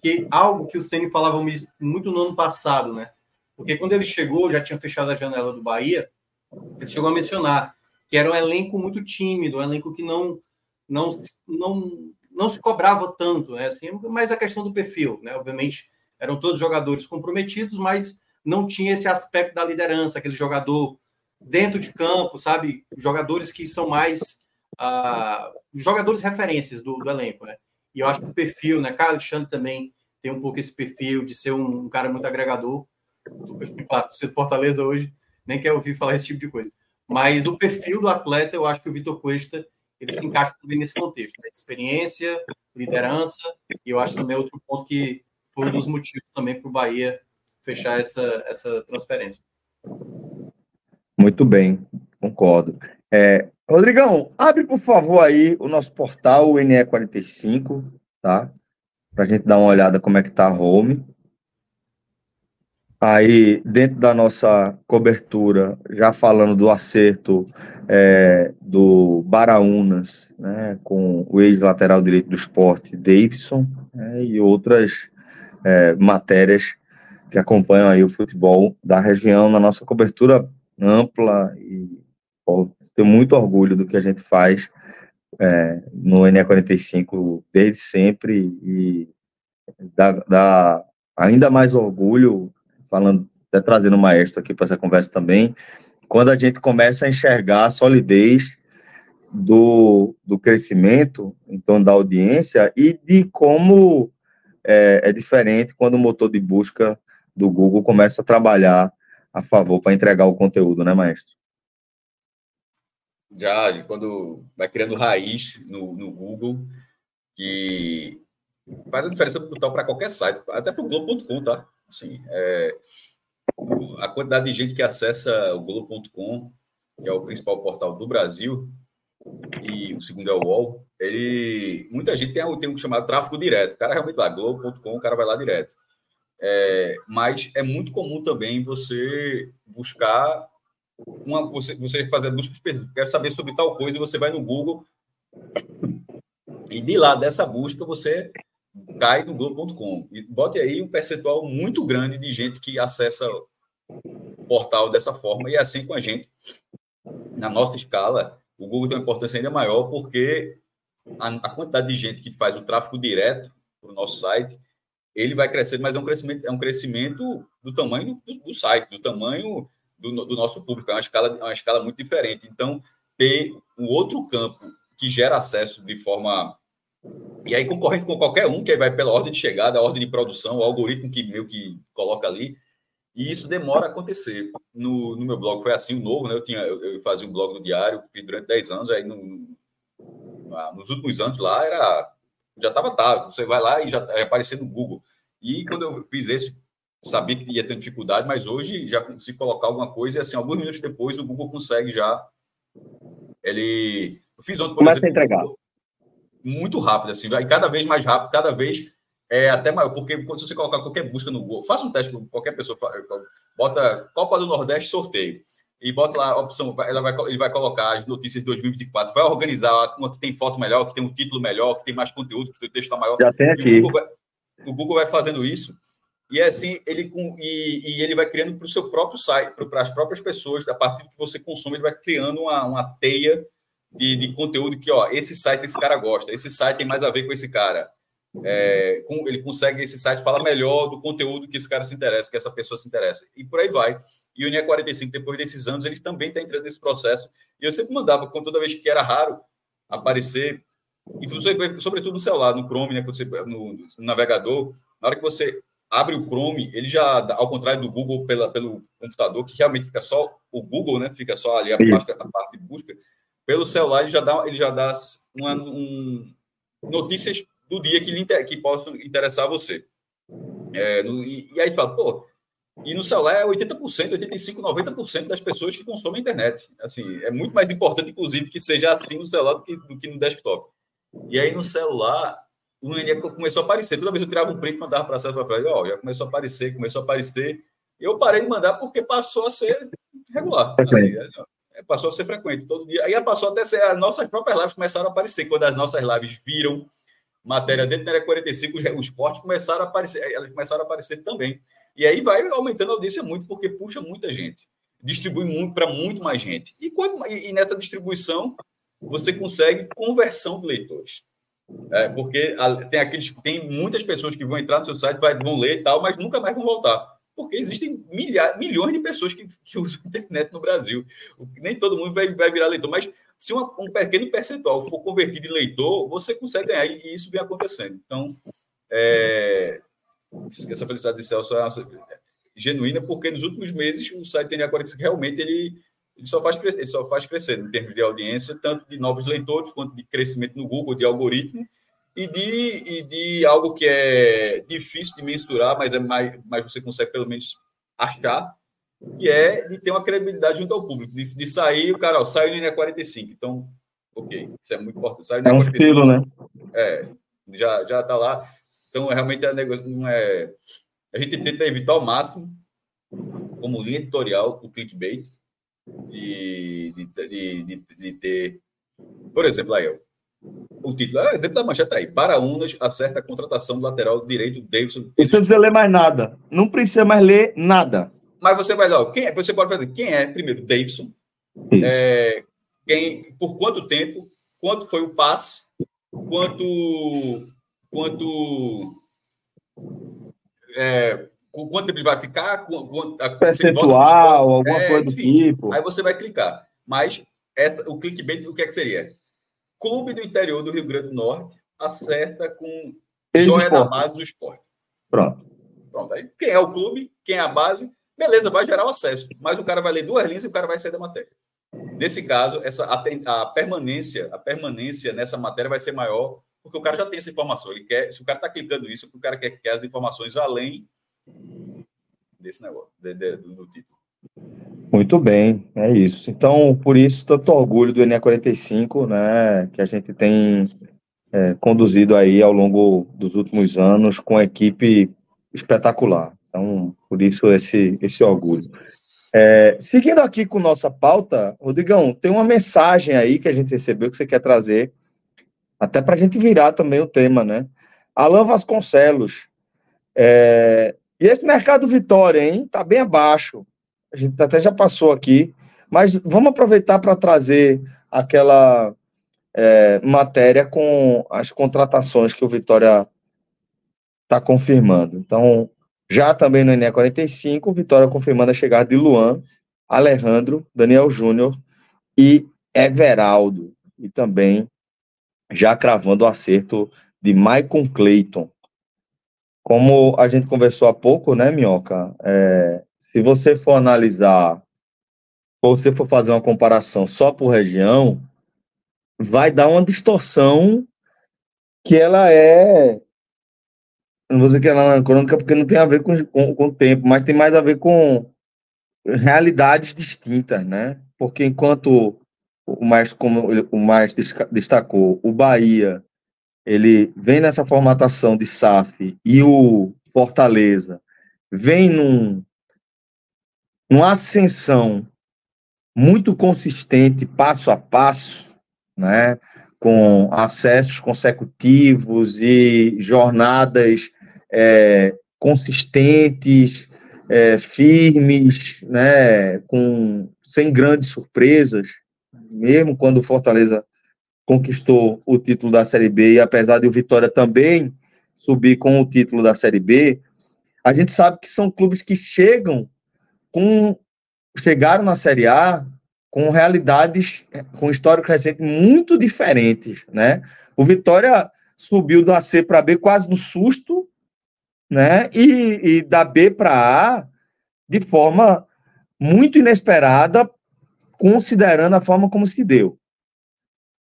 que algo que o Senna falava muito no ano passado, né? Porque quando ele chegou, já tinha fechado a janela do Bahia, ele chegou a mencionar que era um elenco muito tímido, um elenco que não não não, não se cobrava tanto, né? Assim, mas a questão do perfil, né? Obviamente eram todos jogadores comprometidos, mas não tinha esse aspecto da liderança, aquele jogador dentro de campo, sabe? Jogadores que são mais uh, jogadores referências do, do, elenco, né? E eu acho que o perfil, né? Carlos Alexandre também tem um pouco esse perfil de ser um, um cara muito agregador. Claro, você de Fortaleza hoje nem quer ouvir falar esse tipo de coisa. Mas o perfil do atleta, eu acho que o Vitor Cuesta ele se encaixa também nesse contexto, né? experiência, liderança, e eu acho também outro ponto que foi um dos motivos também para o Bahia fechar essa, essa transferência. Muito bem, concordo. É, Rodrigão, abre por favor aí o nosso portal, o NE45, tá? Para a gente dar uma olhada como é que tá a home. Aí, dentro da nossa cobertura, já falando do acerto é, do Baraunas, né, com o ex-lateral direito do esporte, Davidson, né, e outras é, matérias que acompanham aí o futebol da região na nossa cobertura ampla e pô, tenho muito orgulho do que a gente faz é, no NE45 desde sempre e dá, dá ainda mais orgulho falando, até trazendo o maestro aqui para essa conversa também, quando a gente começa a enxergar a solidez do, do crescimento em torno da audiência e de como é, é diferente quando o motor de busca do Google começa a trabalhar a favor para entregar o conteúdo, né, maestro? Já, quando vai criando raiz no, no Google, que faz a diferença brutal para qualquer site, até para o Globo.com, tá? Assim, é, a quantidade de gente que acessa o Globo.com, que é o principal portal do Brasil, e o segundo é o UOL, ele, muita gente tem, tem um chamado tráfego direto. O cara realmente vai, Globo.com, o cara vai lá direto. É, mas é muito comum também você buscar uma, você, você fazer busca específica. Quer saber sobre tal coisa, você vai no Google e de lá dessa busca você cai no Globo.com. E bote aí um percentual muito grande de gente que acessa o portal dessa forma, e assim com a gente. Na nossa escala, o Google tem uma importância ainda maior, porque a, a quantidade de gente que faz o tráfego direto para o nosso site, ele vai crescer, mas é um crescimento, é um crescimento do tamanho do, do site, do tamanho do, do, nosso público, é uma escala, é uma escala muito diferente. Então, ter um outro campo que gera acesso de forma e aí, concorrendo com qualquer um, que aí vai pela ordem de chegada, a ordem de produção, o algoritmo que meio que coloca ali, e isso demora a acontecer. No, no meu blog foi assim, o novo, né? Eu, tinha, eu, eu fazia um blog no diário durante 10 anos, aí no, nos últimos anos lá era. Já estava tá, você vai lá e já aparecer no Google. E quando eu fiz esse, sabia que ia ter dificuldade, mas hoje já consigo colocar alguma coisa e assim, alguns minutos depois o Google consegue já. Ele. Eu fiz ontem, por Começa exemplo. A entregar muito rápido, assim, vai cada vez mais rápido, cada vez é até maior, porque quando você colocar qualquer busca no Google, faça um teste com qualquer pessoa, bota Copa do Nordeste sorteio e bota lá a opção, ela vai, ele vai colocar as notícias de 2024, vai organizar uma que tem foto melhor, que tem um título melhor, que tem mais conteúdo, que o texto está maior. Já tem aqui. O Google, vai, o Google vai fazendo isso e é assim ele e, e ele vai criando para o seu próprio site, para as próprias pessoas, a partir do que você consome, ele vai criando uma, uma teia de, de conteúdo que, ó, esse site esse cara gosta, esse site tem mais a ver com esse cara. É, com, ele consegue, esse site fala melhor do conteúdo que esse cara se interessa, que essa pessoa se interessa. E por aí vai. E o NE 45, depois desses anos, ele também está entrando nesse processo. E eu sempre mandava, toda vez que era raro aparecer, e sobretudo no celular, no Chrome, né, você, no, no navegador, na hora que você abre o Chrome, ele já, ao contrário do Google pela, pelo computador, que realmente fica só o Google, né? Fica só ali a parte, a parte de busca pelo celular ele já dá, ele já dá uma, um, notícias do dia que, lhe, que possam interessar a você. É, no, e, e, aí você fala, pô, e no celular é 80%, 85%, 90% das pessoas que consomem internet. Assim, é muito mais importante, inclusive, que seja assim no celular do que, do que no desktop. E aí no celular, o NE começou a aparecer. Toda vez eu tirava um print e mandava para a César para ó, já começou a aparecer, começou a aparecer. Eu parei de mandar porque passou a ser regular. Assim, passou a ser frequente todo dia. Aí passou até ser as nossas próprias lives começaram a aparecer. Quando as nossas lives viram matéria dentro da área 45, os cortes começaram a aparecer, elas começaram a aparecer também. E aí vai aumentando a audiência muito, porque puxa muita gente. Distribui muito para muito mais gente. E, quando, e nessa distribuição, você consegue conversão de leitores. É, porque tem aqueles tem muitas pessoas que vão entrar no seu site, vão ler e tal, mas nunca mais vão voltar. Porque existem milhares, milhões de pessoas que, que usam internet no Brasil. Nem todo mundo vai, vai virar leitor, mas se uma, um pequeno percentual for convertido em leitor, você consegue ganhar, e isso vem acontecendo. Então, é, essa felicidade de Celso é genuína, porque nos últimos meses o site TNA45 realmente ele, ele, só faz crescer, ele só faz crescer em termos de audiência, tanto de novos leitores, quanto de crescimento no Google, de algoritmo, e de, e de algo que é difícil de mensurar, mas, é mais, mas você consegue pelo menos achar, que é de ter uma credibilidade junto ao público, de, de sair, o cara, ó, saiu no INE 45, então, ok, isso é muito importante. Saiu no é um 45, estilo, né? É, já, já tá lá. Então, realmente, é, não é... A gente tenta evitar ao máximo, como linha editorial, o clickbait, de, de, de, de, de ter... Por exemplo, aí, o título é exemplo da manchete aí. Para Unas, acerta a contratação do lateral direito Davidson. Isso não precisa ler mais nada. Não precisa mais ler nada. Mas você vai lá, quem é? Você pode fazer quem é, primeiro, Davidson. É, quem, por quanto tempo, quanto foi o passe, quanto. quanto é, quanto tempo ele vai ficar, quanto, percentual, alguma é, coisa enfim, do tipo. Aí você vai clicar. Mas essa, o clickbait, o que é que seria? Clube do interior do Rio Grande do Norte acerta com Ex joia da base do esporte. Pronto. Pronto. Aí, quem é o clube, quem é a base, beleza, vai gerar o acesso. Mas o cara vai ler duas linhas e o cara vai sair da matéria. Nesse caso, essa, a, a, permanência, a permanência nessa matéria vai ser maior, porque o cara já tem essa informação. Ele quer, se o cara está clicando isso, o cara quer, quer as informações além desse negócio, de, de, do, do título. Muito bem, é isso. Então, por isso, tanto orgulho do NE45, né, que a gente tem é, conduzido aí ao longo dos últimos anos com uma equipe espetacular. Então, por isso, esse, esse orgulho. É, seguindo aqui com nossa pauta, Rodrigão, tem uma mensagem aí que a gente recebeu que você quer trazer, até para a gente virar também o tema, né? Alan Vasconcelos. É, e esse mercado Vitória, hein? Tá bem abaixo a gente até já passou aqui, mas vamos aproveitar para trazer aquela é, matéria com as contratações que o Vitória está confirmando. Então, já também no ENE 45, o Vitória confirmando a chegada de Luan, Alejandro, Daniel Júnior e Everaldo. E também já cravando o acerto de Maicon Clayton. Como a gente conversou há pouco, né, Minhoca? É, se você for analisar, ou você for fazer uma comparação só por região, vai dar uma distorção que ela é. Não vou dizer que ela é anacrônica porque não tem a ver com, com, com o tempo, mas tem mais a ver com realidades distintas, né? Porque enquanto o mais, como o mais destacou, o Bahia, ele vem nessa formatação de SAF e o Fortaleza vem num, uma ascensão muito consistente, passo a passo, né, com acessos consecutivos e jornadas é, consistentes, é, firmes, né, com, sem grandes surpresas, mesmo quando o Fortaleza conquistou o título da Série B, e apesar de o Vitória também subir com o título da Série B, a gente sabe que são clubes que chegam com chegaram na Série A com realidades, com histórico recente muito diferentes, né? O Vitória subiu da C para B quase no susto, né? E, e da B para A de forma muito inesperada, considerando a forma como se deu.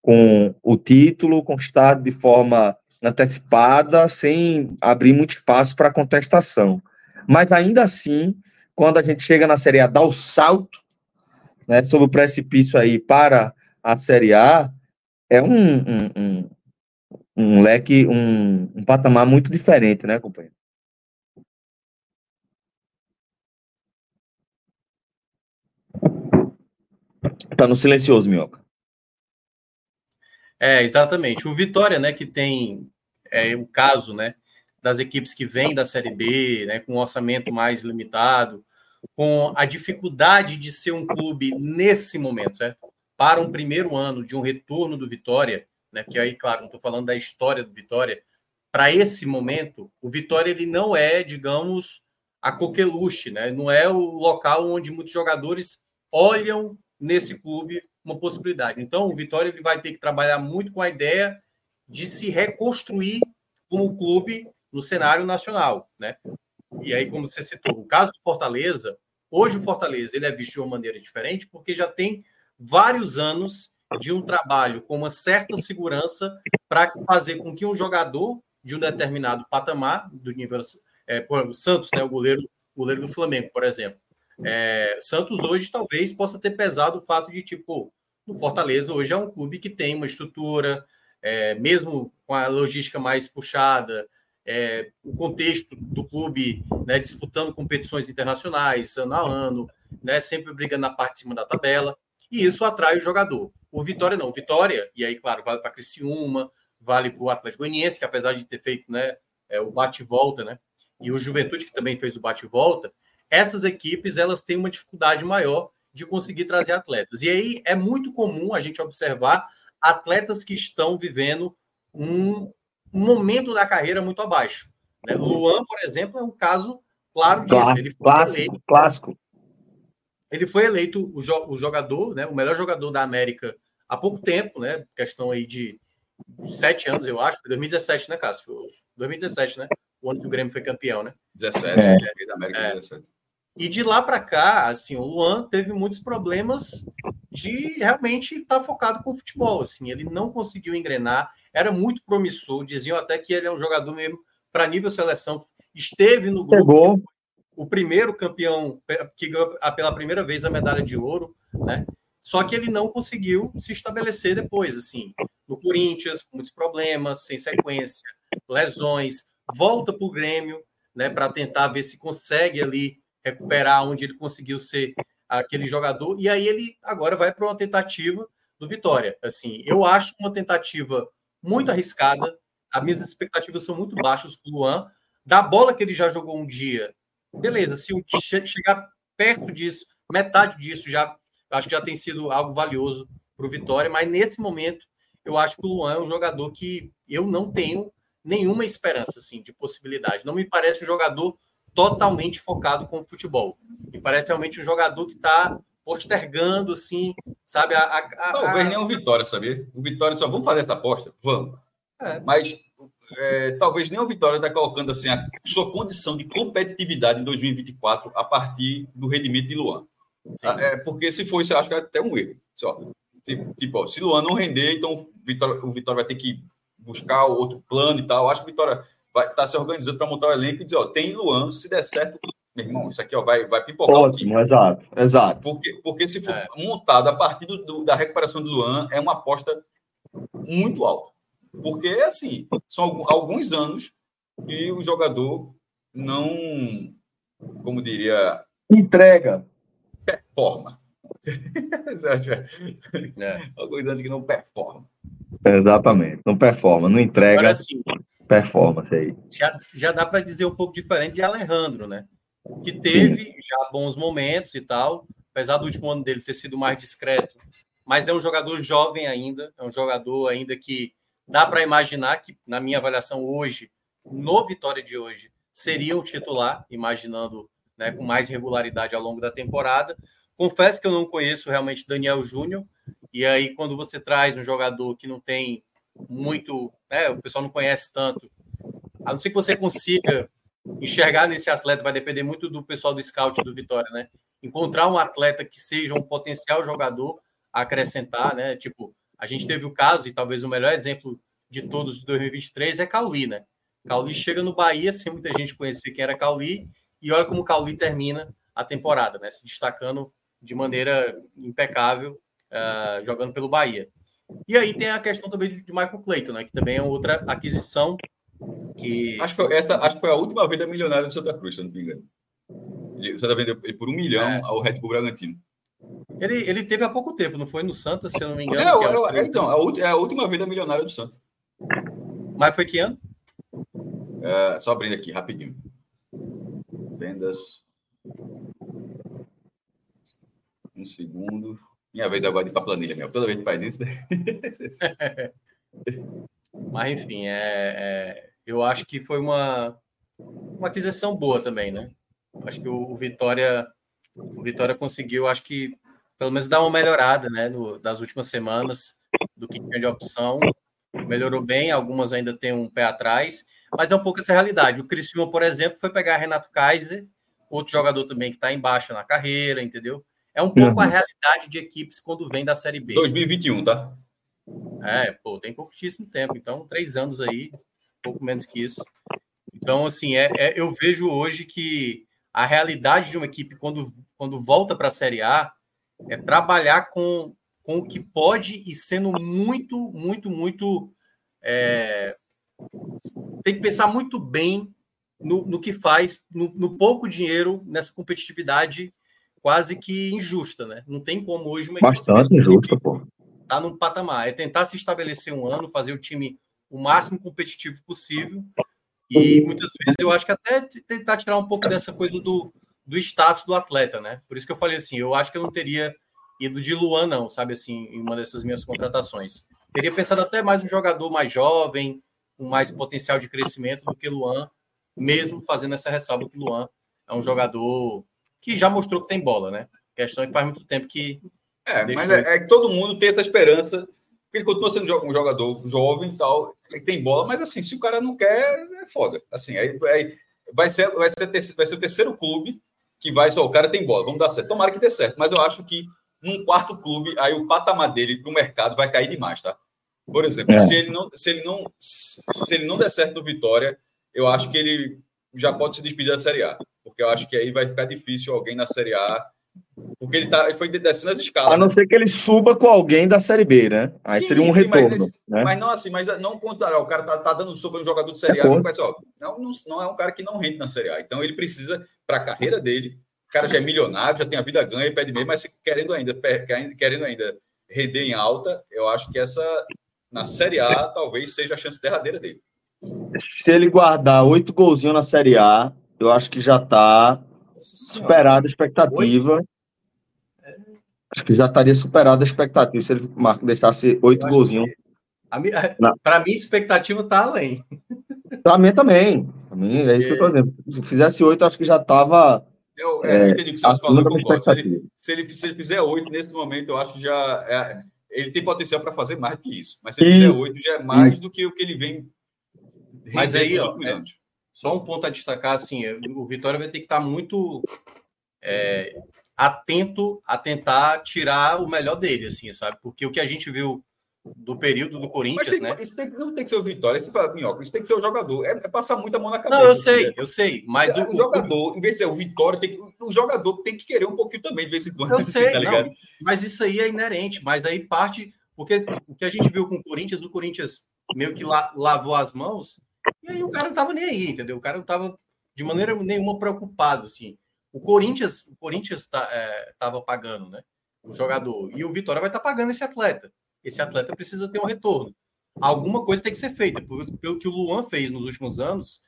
Com o título conquistado de forma antecipada, sem abrir muito espaço para contestação. Mas ainda assim, quando a gente chega na Série A, dá o salto né, sobre o precipício aí para a Série A, é um, um, um, um leque, um, um patamar muito diferente, né, companheiro? Tá no silencioso, Minhoca. É, exatamente. O Vitória, né, que tem é, o caso, né, das equipes que vêm da Série B, né, com um orçamento mais limitado, com a dificuldade de ser um clube nesse momento, certo? Para um primeiro ano de um retorno do Vitória, né, que aí, claro, não estou falando da história do Vitória, para esse momento, o Vitória ele não é, digamos, a coqueluche, né? Não é o local onde muitos jogadores olham nesse clube uma possibilidade. Então, o Vitória ele vai ter que trabalhar muito com a ideia de se reconstruir como clube no cenário nacional, né? E aí, como você citou, o caso do Fortaleza, hoje o Fortaleza ele é visto de uma maneira diferente porque já tem vários anos de um trabalho com uma certa segurança para fazer com que um jogador de um determinado patamar do nível, é, por exemplo, Santos, né, o goleiro, goleiro do Flamengo, por exemplo. É, Santos hoje talvez possa ter pesado o fato de tipo, o Fortaleza hoje é um clube que tem uma estrutura, é, mesmo com a logística mais puxada, é, o contexto do clube né, disputando competições internacionais ano a ano, né, sempre brigando na parte de cima da tabela, e isso atrai o jogador. O Vitória não, o Vitória, e aí, claro, vale para Criciúma, vale para o Atlético Goianiense, que apesar de ter feito né, é, o bate-volta, né, e o Juventude, que também fez o bate-volta, essas equipes elas têm uma dificuldade maior de conseguir trazer atletas. E aí é muito comum a gente observar atletas que estão vivendo um, um momento da carreira muito abaixo. Né? Luan, por exemplo, é um caso claro disso. Ele clássico, eleito, clássico. Ele foi eleito o, jo o, jogador, né, o melhor jogador da América há pouco tempo, né? Questão aí de sete anos, eu acho. 2017, né, Cássio? 2017, né? O ano que o Grêmio foi campeão, né? 17, é. é da América é. 17. E de lá para cá, assim, o Luan teve muitos problemas de realmente estar tá focado com o futebol. Assim, ele não conseguiu engrenar, era muito promissor. Diziam até que ele é um jogador mesmo para nível seleção. Esteve no grupo, o primeiro campeão que ganhou pela primeira vez a medalha de ouro, né? Só que ele não conseguiu se estabelecer depois, assim, no Corinthians, com muitos problemas, sem sequência, lesões, volta para o Grêmio, né, para tentar ver se consegue ali recuperar onde ele conseguiu ser aquele jogador. E aí ele agora vai para uma tentativa do Vitória. Assim, eu acho uma tentativa muito arriscada. As minhas expectativas são muito baixas com o Luan. Da bola que ele já jogou um dia, beleza. Se o chegar perto disso, metade disso já acho que já tem sido algo valioso para o Vitória. Mas nesse momento, eu acho que o Luan é um jogador que eu não tenho nenhuma esperança assim de possibilidade. Não me parece um jogador totalmente focado com o futebol. Me parece realmente um jogador que está postergando, assim, sabe? A, a, a, Talvez nem o Vitória, sabia? O Vitória só vamos fazer essa aposta? Vamos. É. Mas é, talvez nem o Vitória está colocando assim a sua condição de competitividade em 2024 a partir do rendimento de Luan. É, porque se for isso, eu acho que é até um erro. Só. Tipo, tipo se Luan não render, então o Vitória, o Vitória vai ter que buscar outro plano e tal. Eu acho que o Vitória vai estar tá se organizando para montar o elenco e dizer, ó, tem Luan, se der certo, meu irmão, isso aqui ó, vai, vai pipocar Ótimo, o time. Exato, exato. Porque, porque se for é. montado a partir do, do, da recuperação do Luan, é uma aposta muito alta. Porque, assim, são alguns anos que o jogador não, como diria... Entrega. Performa. [LAUGHS] é. Alguns anos que não performa. Exatamente, não performa, não entrega. Agora, assim, performance aí. Já, já dá para dizer um pouco diferente de Alejandro, né? Que teve Sim. já bons momentos e tal, apesar do último ano dele ter sido mais discreto, mas é um jogador jovem ainda, é um jogador ainda que dá para imaginar que, na minha avaliação hoje, no Vitória de hoje, seria um titular, imaginando né, com mais regularidade ao longo da temporada. Confesso que eu não conheço realmente Daniel Júnior, e aí quando você traz um jogador que não tem muito, né, o pessoal não conhece tanto. A não ser que você consiga enxergar nesse atleta, vai depender muito do pessoal do scout do Vitória, né? Encontrar um atleta que seja um potencial jogador a acrescentar, né? Tipo, a gente teve o caso, e talvez o melhor exemplo de todos de 2023 é Cauli, né? Cauli chega no Bahia sem muita gente conhecer quem era Cauli, e olha como Cauli termina a temporada, né? Se destacando de maneira impecável, uh, jogando pelo Bahia. E aí tem a questão também de Michael Clayton, né? Que também é outra aquisição que. Acho que foi, essa, acho que foi a última venda milionária do Santa Cruz, se não me engano. O Santa vendeu ele por um milhão é. ao Red Bull Bragantino. Ele, ele teve há pouco tempo, não foi no Santa, se eu não me engano. É, é, é então, a, é a última venda milionária do Santa. Mas foi que ano? É, só abrindo aqui, rapidinho. Vendas. Um segundo. Minha vez agora de ir para planilha, meu. Toda vez que faz isso. Né? [LAUGHS] Mas, enfim, é, é, eu acho que foi uma, uma aquisição boa também, né? Acho que o, o, Vitória o Vitória conseguiu, acho que pelo menos dar uma melhorada, né? No, das últimas semanas do que tinha de opção. Melhorou bem, algumas ainda têm um pé atrás, mas é um pouco essa realidade. O Criciúma, por exemplo, foi pegar Renato Kaiser, outro jogador também que está embaixo na carreira, entendeu? É um pouco uhum. a realidade de equipes quando vem da Série B. 2021, tá? É, pô, tem pouquíssimo tempo, então três anos aí, pouco menos que isso. Então, assim, é, é eu vejo hoje que a realidade de uma equipe quando, quando volta para a Série A é trabalhar com, com o que pode e sendo muito, muito, muito. É, tem que pensar muito bem no, no que faz, no, no, pouco dinheiro nessa competitividade quase que injusta, né? Não tem como hoje uma Bastante injusta, pô tá num patamar. É tentar se estabelecer um ano, fazer o time o máximo competitivo possível. E muitas vezes eu acho que até tentar tirar um pouco dessa coisa do, do status do atleta, né? Por isso que eu falei assim, eu acho que eu não teria ido de Luan, não, sabe assim, em uma dessas minhas contratações. Teria pensado até mais um jogador mais jovem, com mais potencial de crescimento do que Luan, mesmo fazendo essa ressalva que Luan é um jogador que já mostrou que tem bola, né? A questão é que faz muito tempo que é, mas é, é, que todo mundo tem essa esperança, ele continua sendo um jogador jovem e tal, que tem bola, mas assim, se o cara não quer, é foda. Assim, aí, aí vai, ser, vai, ser, vai ser o terceiro clube que vai só, o cara tem bola, vamos dar certo. Tomara que dê certo, mas eu acho que num quarto clube, aí o patamar dele pro mercado vai cair demais, tá? Por exemplo, é. se ele não se ele não se ele não der certo no Vitória, eu acho que ele já pode se despedir da Série A, porque eu acho que aí vai ficar difícil alguém na Série A porque ele, tá, ele foi descendo as escalas. A não ser que ele suba com alguém da Série B, né? Aí sim, seria um sim, retorno. Mas, nesse, né? mas, não assim, mas não contar. O cara tá, tá dando sobre um jogador de Série A. É mas, ó, não, não, não, é um cara que não rende na Série A. Então ele precisa, para a carreira dele, o cara já é milionário, já tem a vida ganha, e pede meio, mas querendo ainda, querendo ainda render em alta, eu acho que essa, na Série A, talvez seja a chance derradeira dele. Se ele guardar oito golzinhos na Série A, eu acho que já está superada a expectativa. Oito? Acho que já estaria superado a expectativa se ele Marco deixasse oito golzinhos. Para mim, a expectativa está além. Para mim também. Para mim, é isso que eu estou dizendo. Se fizesse oito, acho que já estava. Eu, é, eu entendi que você falou, concordo. Se ele, se, ele, se ele fizer oito nesse momento, eu acho que já. É, ele tem potencial para fazer mais do que isso. Mas se ele fizer oito, já é mais Sim. do que o que ele vem. Mas aí, ó, é, só um ponto a destacar: assim, o Vitória vai ter que estar tá muito. É, atento a tentar tirar o melhor dele, assim, sabe? Porque o que a gente viu do período do Corinthians, tem, né? Isso tem, não tem que ser o Vitória, isso, minhoca, isso tem que ser o jogador. É, é passar muita mão na cabeça. Não, eu sei, eu sei. Mas o, o, jogador, em vez de ser o Vitória, tem o jogador tem que querer um pouquinho também, de vez em quando. Eu [LAUGHS] assim, sei, tá não, mas isso aí é inerente. Mas aí parte. Porque o que a gente viu com o Corinthians, o Corinthians meio que la, lavou as mãos, e aí o cara não tava nem aí, entendeu? O cara não tava de maneira nenhuma preocupado, assim. O Corinthians, o Corinthians tá, é, pagando, né? O jogador. E o Vitória vai estar tá pagando esse atleta. Esse atleta precisa ter um retorno. Alguma coisa tem que ser feita. Pelo que o Luan fez nos últimos anos,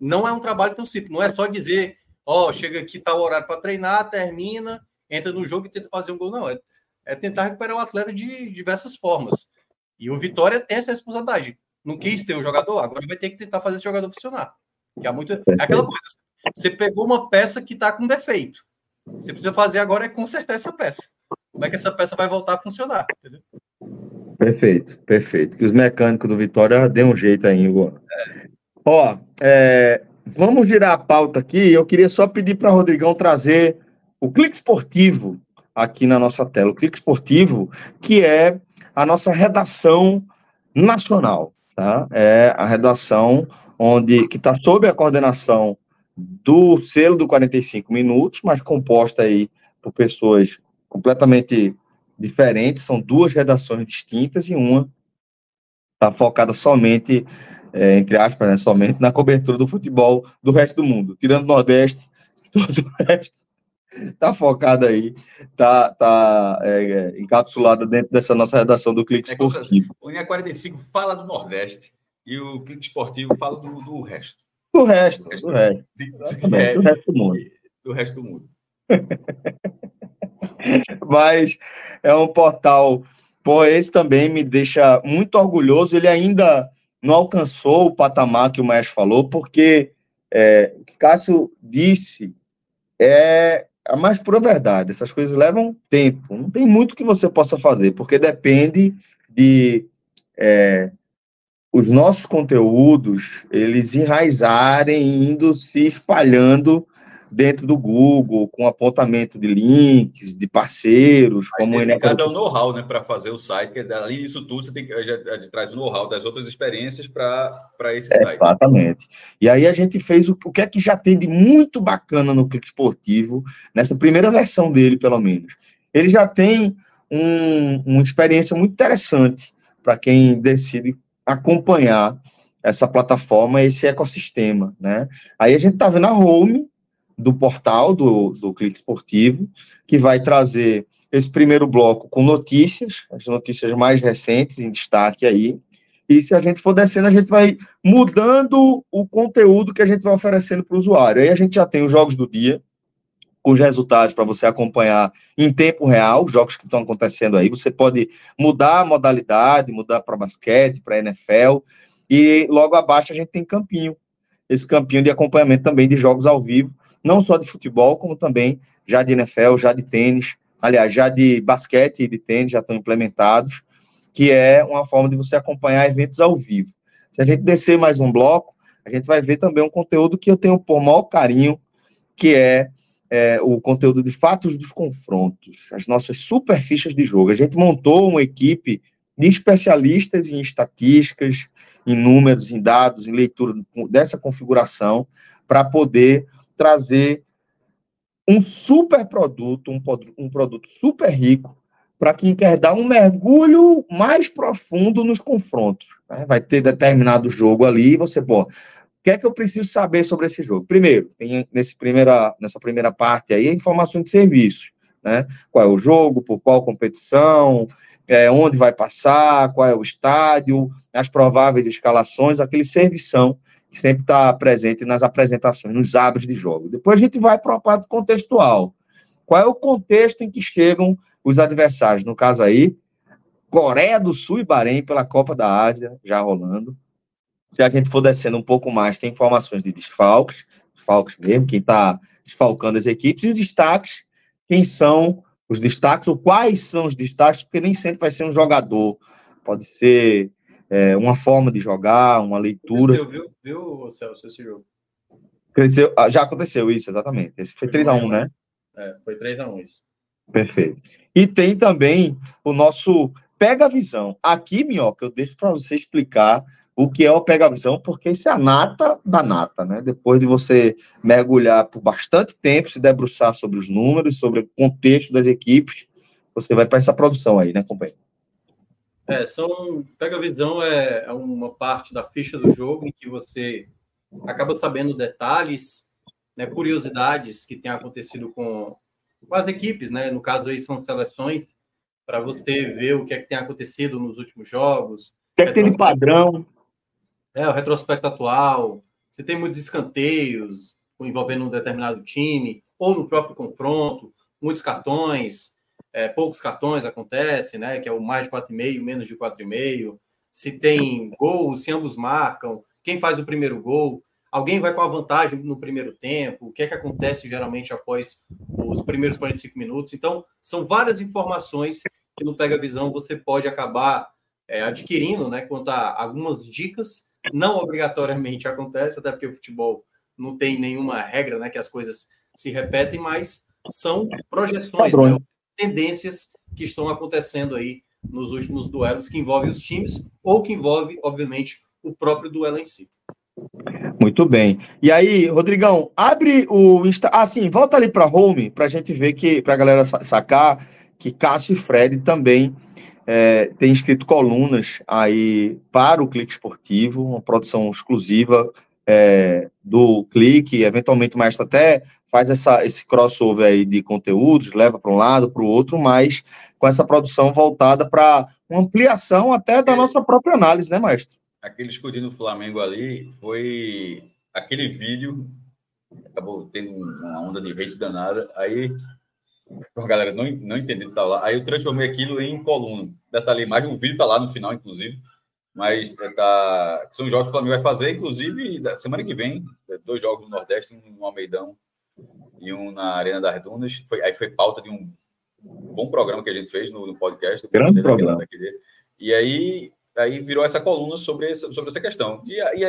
não é um trabalho tão simples. Não é só dizer, ó, oh, chega aqui, tá o horário para treinar, termina, entra no jogo e tenta fazer um gol. Não, é, é tentar recuperar o atleta de diversas formas. E o Vitória tem essa responsabilidade. Não quis ter o jogador, agora vai ter que tentar fazer esse jogador funcionar. Que é muito. É aquela coisa. Você pegou uma peça que está com defeito. Você precisa fazer agora é consertar essa peça. Como é que essa peça vai voltar a funcionar? Entendeu? Perfeito, perfeito. Que os mecânicos do Vitória dêem um jeito aí, Igor. É. Ó, é, vamos girar a pauta aqui. Eu queria só pedir para Rodrigão trazer o clique esportivo aqui na nossa tela. O clique esportivo, que é a nossa redação nacional, tá? É a redação onde que está sob a coordenação do selo do 45 minutos, mas composta aí por pessoas completamente diferentes, são duas redações distintas e uma está focada somente, é, entre aspas, né, somente na cobertura do futebol do resto do mundo, tirando o Nordeste, [LAUGHS] todo o resto está [LAUGHS] focado aí, está tá, é, é, encapsulado dentro dessa nossa redação do Clique Esportivo. O Linha 45 fala do Nordeste e o Clique Esportivo fala do, do resto. Do resto, do resto. Do resto, do resto do mundo. Do resto do mundo. [LAUGHS] [LAUGHS] Mas é um portal, pô, esse também me deixa muito orgulhoso. Ele ainda não alcançou o patamar que o Maestro falou, porque é, o que Cássio disse é a mais pura verdade. Essas coisas levam tempo. Não tem muito que você possa fazer, porque depende de é, os nossos conteúdos eles enraizarem, indo se espalhando dentro do Google, com apontamento de links, de parceiros, Mas como nesse caso é o know-how, né, para fazer o site, que além disso tudo, você tem que, a gente traz o know-how das outras experiências para esse é, site. Exatamente. E aí a gente fez o, o que é que já tem de muito bacana no Clique Esportivo, nessa primeira versão dele, pelo menos. Ele já tem um, uma experiência muito interessante para quem decide acompanhar essa plataforma, esse ecossistema, né? Aí a gente está vendo a home, do portal do, do Clique Esportivo, que vai trazer esse primeiro bloco com notícias, as notícias mais recentes em destaque aí. E se a gente for descendo, a gente vai mudando o conteúdo que a gente vai oferecendo para o usuário. Aí a gente já tem os jogos do dia, com os resultados para você acompanhar em tempo real, os jogos que estão acontecendo aí. Você pode mudar a modalidade, mudar para basquete, para NFL. E logo abaixo a gente tem campinho, esse campinho de acompanhamento também de jogos ao vivo, não só de futebol, como também já de NFL, já de tênis, aliás, já de basquete e de tênis já estão implementados, que é uma forma de você acompanhar eventos ao vivo. Se a gente descer mais um bloco, a gente vai ver também um conteúdo que eu tenho por maior carinho, que é, é o conteúdo de fatos dos confrontos, as nossas super fichas de jogo. A gente montou uma equipe de especialistas em estatísticas, em números, em dados, em leitura dessa configuração, para poder trazer um super produto, um, um produto super rico, para quem quer dar um mergulho mais profundo nos confrontos. Né? Vai ter determinado jogo ali, e você, pô, o que é que eu preciso saber sobre esse jogo? Primeiro, tem nesse primeira, nessa primeira parte aí, informações de serviços, né? Qual é o jogo, por qual competição, é, onde vai passar, qual é o estádio, as prováveis escalações, aquele servição que sempre está presente nas apresentações, nos hábitos de jogo. Depois a gente vai para uma parte contextual. Qual é o contexto em que chegam os adversários? No caso aí, Coreia do Sul e Bahrein pela Copa da Ásia, já rolando. Se a gente for descendo um pouco mais, tem informações de desfalques, desfalques mesmo, quem está desfalcando as equipes, e os destaques, quem são os destaques, ou quais são os destaques, porque nem sempre vai ser um jogador, pode ser é, uma forma de jogar, uma leitura. Cresceu, viu, viu Celso, esse jogo? Cresceu, ah, já aconteceu isso, exatamente. Esse foi, foi 3x1, né? É, foi 3x1 isso. Perfeito. E tem também o nosso Pega a Visão. Aqui, Minhoca, eu deixo para você explicar o que é o Pega Visão, porque isso é a nata da nata, né? Depois de você mergulhar por bastante tempo, se debruçar sobre os números, sobre o contexto das equipes, você vai para essa produção aí, né, companheiro? É, são. Pega visão é, é uma parte da ficha do jogo em que você acaba sabendo detalhes, né, curiosidades que têm acontecido com, com as equipes, né? No caso aí são seleções para você ver o que é que tem acontecido nos últimos jogos. O que é que tem de padrão? É, o retrospecto atual. Se tem muitos escanteios envolvendo um determinado time, ou no próprio confronto, muitos cartões é, poucos cartões acontece, né? Que é o mais de 4,5, menos de 4,5. Se tem gol, se ambos marcam, quem faz o primeiro gol, alguém vai com a vantagem no primeiro tempo, o que é que acontece geralmente após os primeiros 45 minutos. Então, são várias informações que no Pega Visão você pode acabar é, adquirindo, né? A algumas dicas, não obrigatoriamente acontece, até porque o futebol não tem nenhuma regra, né? Que as coisas se repetem, mas são projeções, né? tendências que estão acontecendo aí nos últimos duelos que envolvem os times ou que envolve, obviamente, o próprio duelo em si. Muito bem. E aí, Rodrigão, abre o Insta. Ah, sim, volta ali para home para a gente ver que, para a galera sacar que Cássio e Fred também é, têm escrito colunas aí para o Clique Esportivo, uma produção exclusiva é, do clique, eventualmente o maestro até faz essa, esse crossover aí de conteúdos, leva para um lado, para o outro, mas com essa produção voltada para uma ampliação até da nossa própria análise, né, maestro? Aquele escudinho do Flamengo ali foi aquele vídeo acabou tendo uma onda de hate danada. Aí a galera não, não entendendo tá lá. Aí eu transformei aquilo em coluna. Detalhei mais, o vídeo tá lá no final, inclusive. Mas é, tá, são jogos que o Flamengo vai fazer, inclusive, da semana que vem, dois jogos no Nordeste, um no Almeidão e um na Arena das Dunas. Foi, aí foi pauta de um bom programa que a gente fez no, no podcast. Grande programa. E aí, aí virou essa coluna sobre essa, sobre essa questão. E, e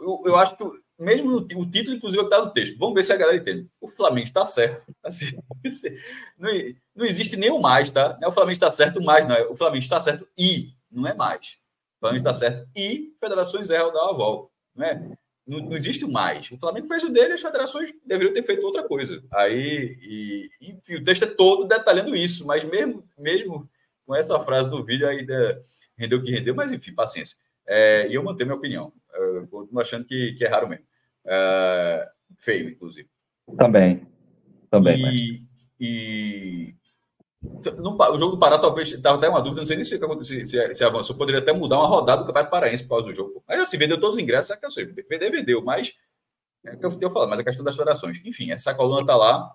eu, eu acho que mesmo no, o título, inclusive, está no texto. Vamos ver se a galera entende. O Flamengo está certo. [LAUGHS] Assim, não, não existe o mais, tá? Não é o Flamengo está certo mais, não. É o Flamengo está certo e, não é mais. O Flamengo está certo e federações erram da volta. Não, é? Não, não, existe mais. O Flamengo fez o dele, as federações deveriam ter feito outra coisa. Aí, e, enfim, o texto é todo detalhando isso, mas mesmo, mesmo com essa frase do vídeo ainda rendeu o que rendeu, mas enfim, paciência. É, e eu mantenho minha opinião. Eu continuo achando que, que é raro mesmo. Uh, feio, inclusive. Também. Também. E, e no, o jogo do Pará talvez estava até uma dúvida, não sei nem se, se, se, se, avançou, poderia até mudar uma rodada do Campeonato Paraense por causa do jogo. Mas assim, vendeu todos os ingressos, é que eu sei, vender, vendeu, mas é que eu tenho falado, mas a questão das federações. Enfim, essa coluna está lá,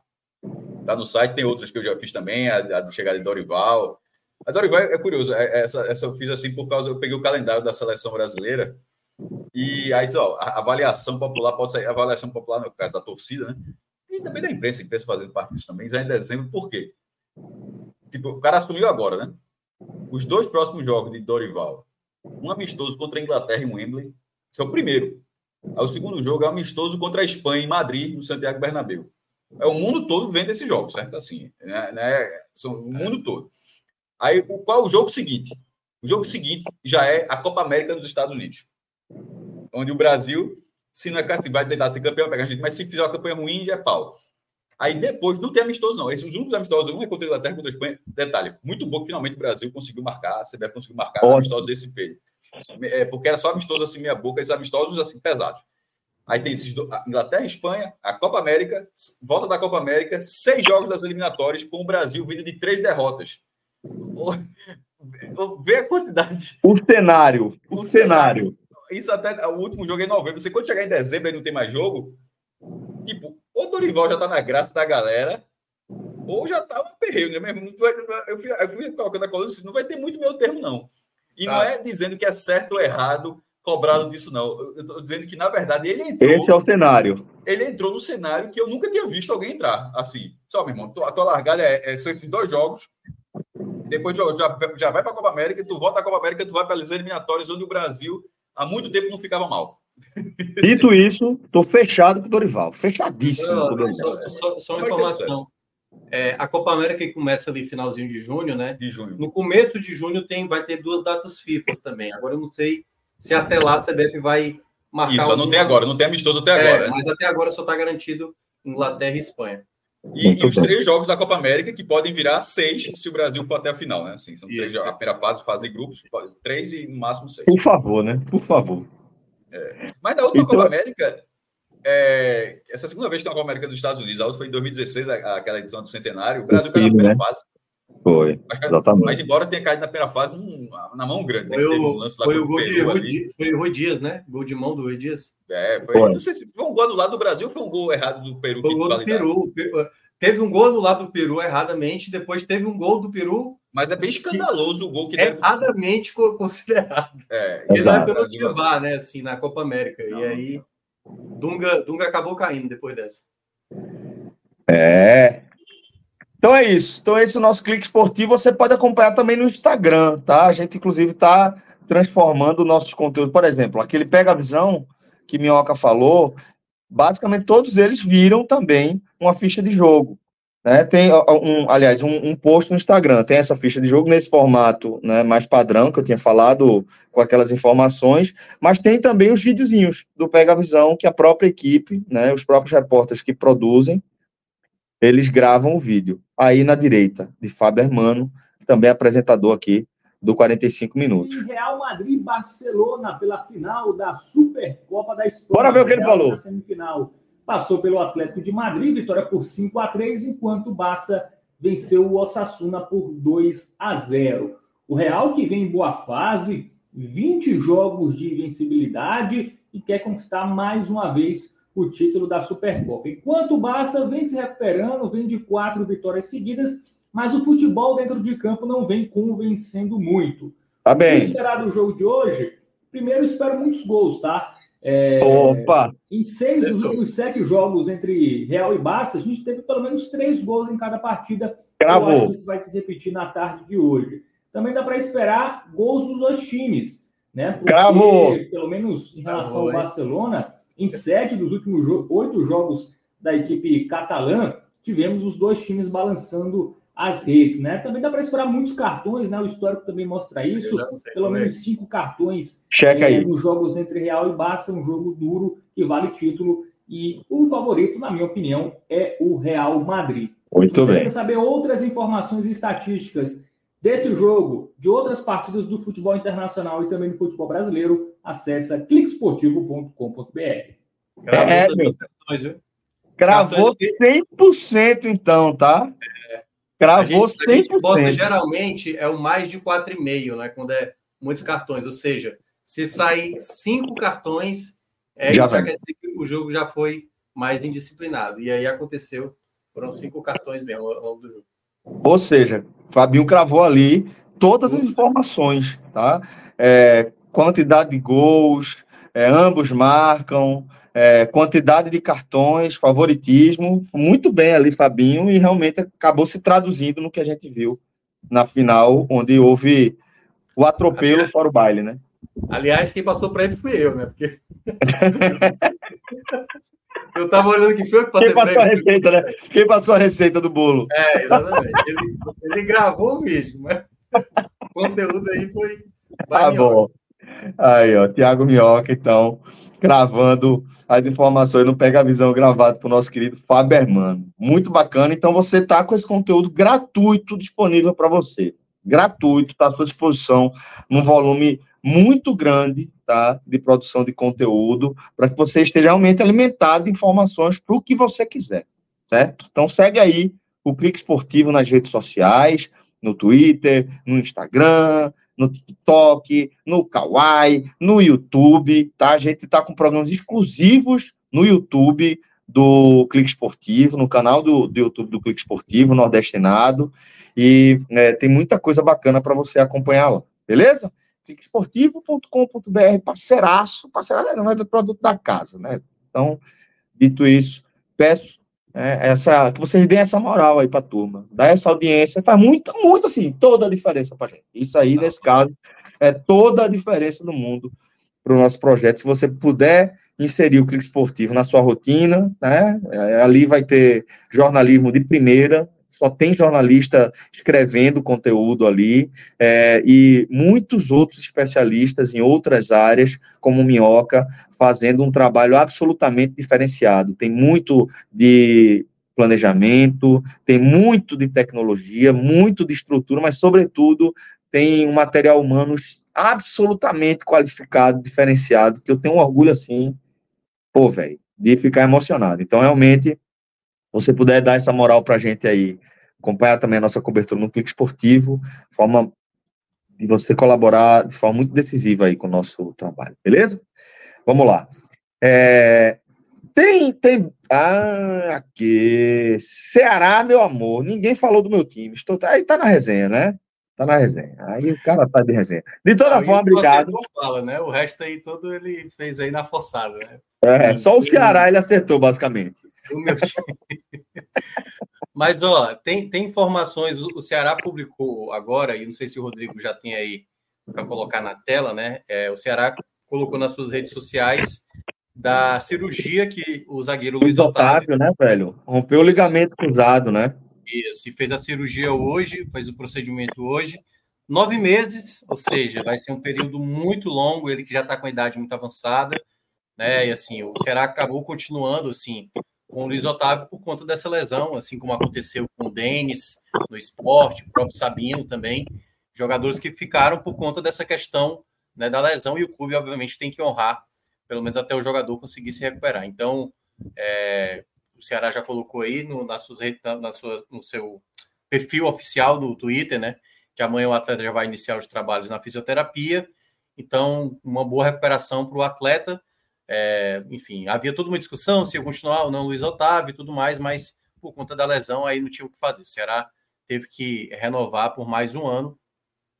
está no site, tem outras que eu já fiz também, a, a chegada de Dorival. A Dorival é, é curioso, é, essa, essa eu fiz assim por causa, eu peguei o calendário da seleção brasileira e aí, ó, a avaliação popular pode sair, a avaliação popular, no caso da torcida, né? E também da imprensa, a imprensa fazendo parte disso também, já em dezembro, por quê? Tipo, o cara assumiu agora, né? Os dois próximos jogos de Dorival, um amistoso contra a Inglaterra em Wembley, esse é o primeiro. Aí o segundo jogo é amistoso contra a Espanha em Madrid, no Santiago Bernabéu. É o mundo todo vendo esse jogo, certo? Assim, né? né? o mundo todo. Aí, qual é o jogo seguinte? O jogo seguinte já é a Copa América nos Estados Unidos onde o Brasil, se não é assim, vai tentar ser campeão, pegar a gente, mas se fizer uma campanha ruim, já é pau. Aí depois não tem amistoso, não. Esses únicos amistosos, um é contra a Inglaterra contra a Espanha. Detalhe, muito bom que finalmente o Brasil conseguiu marcar, a CBF conseguiu marcar Ótimo. amistosos desse período. É, porque era só amistoso assim, meia boca, esses amistosos assim, pesados. Aí tem esses do... Inglaterra e Espanha, a Copa América, volta da Copa América, seis jogos das eliminatórias, com o Brasil vindo de três derrotas. Vê a quantidade. O cenário. O, o cenário. cenário isso até o último jogo é em novembro. Você quando chegar em dezembro e não tem mais jogo, tipo, o Dorival já tá na graça da galera, ou já tá um perreio, né? Eu fui, eu fui colocando a coluna, não vai ter muito meu termo, não. E não é dizendo que é certo ou errado cobrado disso, não. Eu tô dizendo que, na verdade, ele entrou. Esse é o cenário. Ele entrou no cenário que eu nunca tinha visto alguém entrar. Assim, só, meu irmão, a tua largada é, é, são esses dois jogos. Depois já, já vai para a Copa América, tu volta à Copa América, tu vai para as eliminatórias, onde o Brasil há muito tempo não ficava mal. Dito isso, estou fechado com o Dorival. Fechadíssimo com o Dorival. Só, só, só uma informação. É, a Copa América começa ali finalzinho de junho, né? De junho. No começo de junho tem, vai ter duas datas FIFA também. Agora eu não sei se até lá a CBF vai marcar. Isso, não tem agora, não tem amistoso até é, agora. Mas até agora só está garantido Inglaterra e Espanha. E, e, os três jogos da Copa América que podem virar seis se o Brasil for até a final, né? Assim, são três, a primeira fase, fase de grupos, três e no máximo seis. Por favor, né? Por favor. É. Mas na última então... Copa América, é... essa segunda vez que tem uma Copa América dos Estados Unidos, a outra foi em 2016, aquela edição do centenário, o Brasil caiu na primeira né? fase. Foi. Mas, exatamente. mas embora tenha caído na primeira fase, na mão grande. Né? Foi, o, um foi o gol de Rui, foi o Rui Dias, né? Gol de mão do Rui Dias. É, foi, foi. Não sei se foi um gol do lado do Brasil ou foi um gol errado do Peru. Foi um gol do Peru. Teve um gol do lado do Peru erradamente, depois teve um gol do Peru. Mas é bem escandaloso o gol que erradamente deve... considerado. É, ele vai pelo levar, né? Assim, na Copa América. Não, e aí, Dunga, Dunga acabou caindo depois dessa. É. Então é isso. Então esse é o nosso clique esportivo. Você pode acompanhar também no Instagram, tá? A gente, inclusive, está transformando nossos conteúdos. Por exemplo, aquele Pega a Visão que Minhoca falou, basicamente todos eles viram também uma ficha de jogo. Né? Tem, um, aliás, um, um, post no Instagram, tem essa ficha de jogo nesse formato né, mais padrão, que eu tinha falado com aquelas informações, mas tem também os videozinhos do Pega Visão, que a própria equipe, né, os próprios repórteres que produzem, eles gravam o vídeo. Aí na direita, de Fábio Hermano, também é apresentador aqui do 45 minutos. E Real Madrid Barcelona pela final da Supercopa da Espanha. Bora ver o que ele falou. semifinal passou pelo Atlético de Madrid, vitória por 5 a 3, enquanto o Barça venceu o Osasuna por 2 a 0. O Real que vem em boa fase, 20 jogos de invencibilidade e quer conquistar mais uma vez o título da Supercopa. Enquanto o Barça vem se recuperando, vem de quatro vitórias seguidas, mas o futebol dentro de campo não vem convencendo muito. Tá bem. O esperar do jogo de hoje, primeiro espero muitos gols, tá? É, Opa! Em seis dos últimos sete jogos entre Real e Barça, a gente teve pelo menos três gols em cada partida. Gravou. Eu acho que isso vai se repetir na tarde de hoje. Também dá para esperar gols dos dois times, né? Porque, Gravou. pelo menos em relação Gravou, ao Barcelona, em sete dos últimos jo oito jogos da equipe catalã, tivemos os dois times balançando as redes, né? Também dá para esperar muitos cartões, né? O histórico também mostra isso. Pelo menos cinco cartões Checa é, aí. nos jogos entre Real e Barça, um jogo duro que vale título. E o favorito, na minha opinião, é o Real Madrid. Muito Se você bem. quer saber outras informações e estatísticas desse jogo, de outras partidas do futebol internacional e também do futebol brasileiro, acessa cliquesportivo.com.br. É, meu. Gravou 100% então, tá? É. Gravou a gente, 100%. A bota, geralmente é o mais de 4,5, né? Quando é muitos cartões. Ou seja, se sair cinco cartões, é já isso vai. quer dizer que o jogo já foi mais indisciplinado. E aí aconteceu, foram cinco cartões mesmo ao longo do jogo. Ou seja, Fabinho cravou ali todas as informações, tá? É, quantidade de gols, é, ambos marcam, é, quantidade de cartões, favoritismo, muito bem ali, Fabinho, e realmente acabou se traduzindo no que a gente viu na final, onde houve o atropelo aliás, fora o baile, né? Aliás, quem passou para ele fui eu, né? Porque... [LAUGHS] eu tava olhando que foi que passei Quem passou a receita, né? Quem passou a receita do bolo? É, exatamente. Ele, ele gravou o vídeo, mas o conteúdo aí foi. Tá bom. Aí, ó, Tiago Minhoca, então, gravando as informações no Pega a Visão gravado o nosso querido Fábio Hermano. Muito bacana. Então, você está com esse conteúdo gratuito disponível para você. Gratuito, está à sua disposição, num volume muito grande, tá? De produção de conteúdo, para que você esteja realmente alimentado de informações para o que você quiser, certo? Então, segue aí o Clique Esportivo nas redes sociais, no Twitter, no Instagram, no TikTok, no Kawaii, no YouTube, tá? A gente tá com programas exclusivos no YouTube do Clique Esportivo, no canal do, do YouTube do Clique Esportivo, Nordestinado, e é, tem muita coisa bacana para você acompanhar lá, beleza? cliquesportivo.com.br, parceiraço, parceiraço não é do produto da casa, né? Então, dito isso, peço é, essa, que vocês deem essa moral aí para a turma, dá essa audiência, faz muito, muito assim, toda a diferença para gente. Isso aí, nesse caso, é toda a diferença do mundo para o nosso projeto. Se você puder inserir o clique esportivo na sua rotina, né, é, ali vai ter jornalismo de primeira, só tem jornalista escrevendo conteúdo ali, é, e muitos outros especialistas em outras áreas, como Minhoca, fazendo um trabalho absolutamente diferenciado. Tem muito de planejamento, tem muito de tecnologia, muito de estrutura, mas, sobretudo, tem um material humano absolutamente qualificado, diferenciado, que eu tenho um orgulho assim, pô, velho, de ficar emocionado. Então, realmente, você puder dar essa moral para a gente aí, acompanhar também a nossa cobertura no Clique Esportivo, forma de você colaborar de forma muito decisiva aí com o nosso trabalho, beleza? Vamos lá. É, tem, tem, ah, aqui, Ceará, meu amor, ninguém falou do meu time, estou, aí tá na resenha, né? Tá na resenha. Aí o cara tá de resenha. De toda forma, obrigado. Fala, né? O resto aí todo ele fez aí na forçada, né? É, só o Ceará ele acertou, basicamente. Mas, ó, tem, tem informações. O Ceará publicou agora, e não sei se o Rodrigo já tem aí para colocar na tela, né? É, o Ceará colocou nas suas redes sociais da cirurgia que o zagueiro Luiz Otávio, Otávio né, velho? Rompeu o ligamento cruzado, né? Isso, e fez a cirurgia hoje, fez o procedimento hoje. Nove meses, ou seja, vai ser um período muito longo, ele que já está com a idade muito avançada, né? E assim, o Ceará acabou continuando assim com o Luiz Otávio por conta dessa lesão, assim como aconteceu com o Denis no esporte, o próprio Sabino também, jogadores que ficaram por conta dessa questão né, da lesão, e o clube, obviamente, tem que honrar, pelo menos até o jogador conseguir se recuperar. Então, é, o Ceará já colocou aí no, nas suas, nas suas, no seu perfil oficial do Twitter, né? Que amanhã o atleta já vai iniciar os trabalhos na fisioterapia. Então, uma boa recuperação para o atleta. É, enfim, havia toda uma discussão se ia continuar ou não Luiz Otávio e tudo mais, mas por conta da lesão aí não tinha o que fazer. O Ceará teve que renovar por mais um ano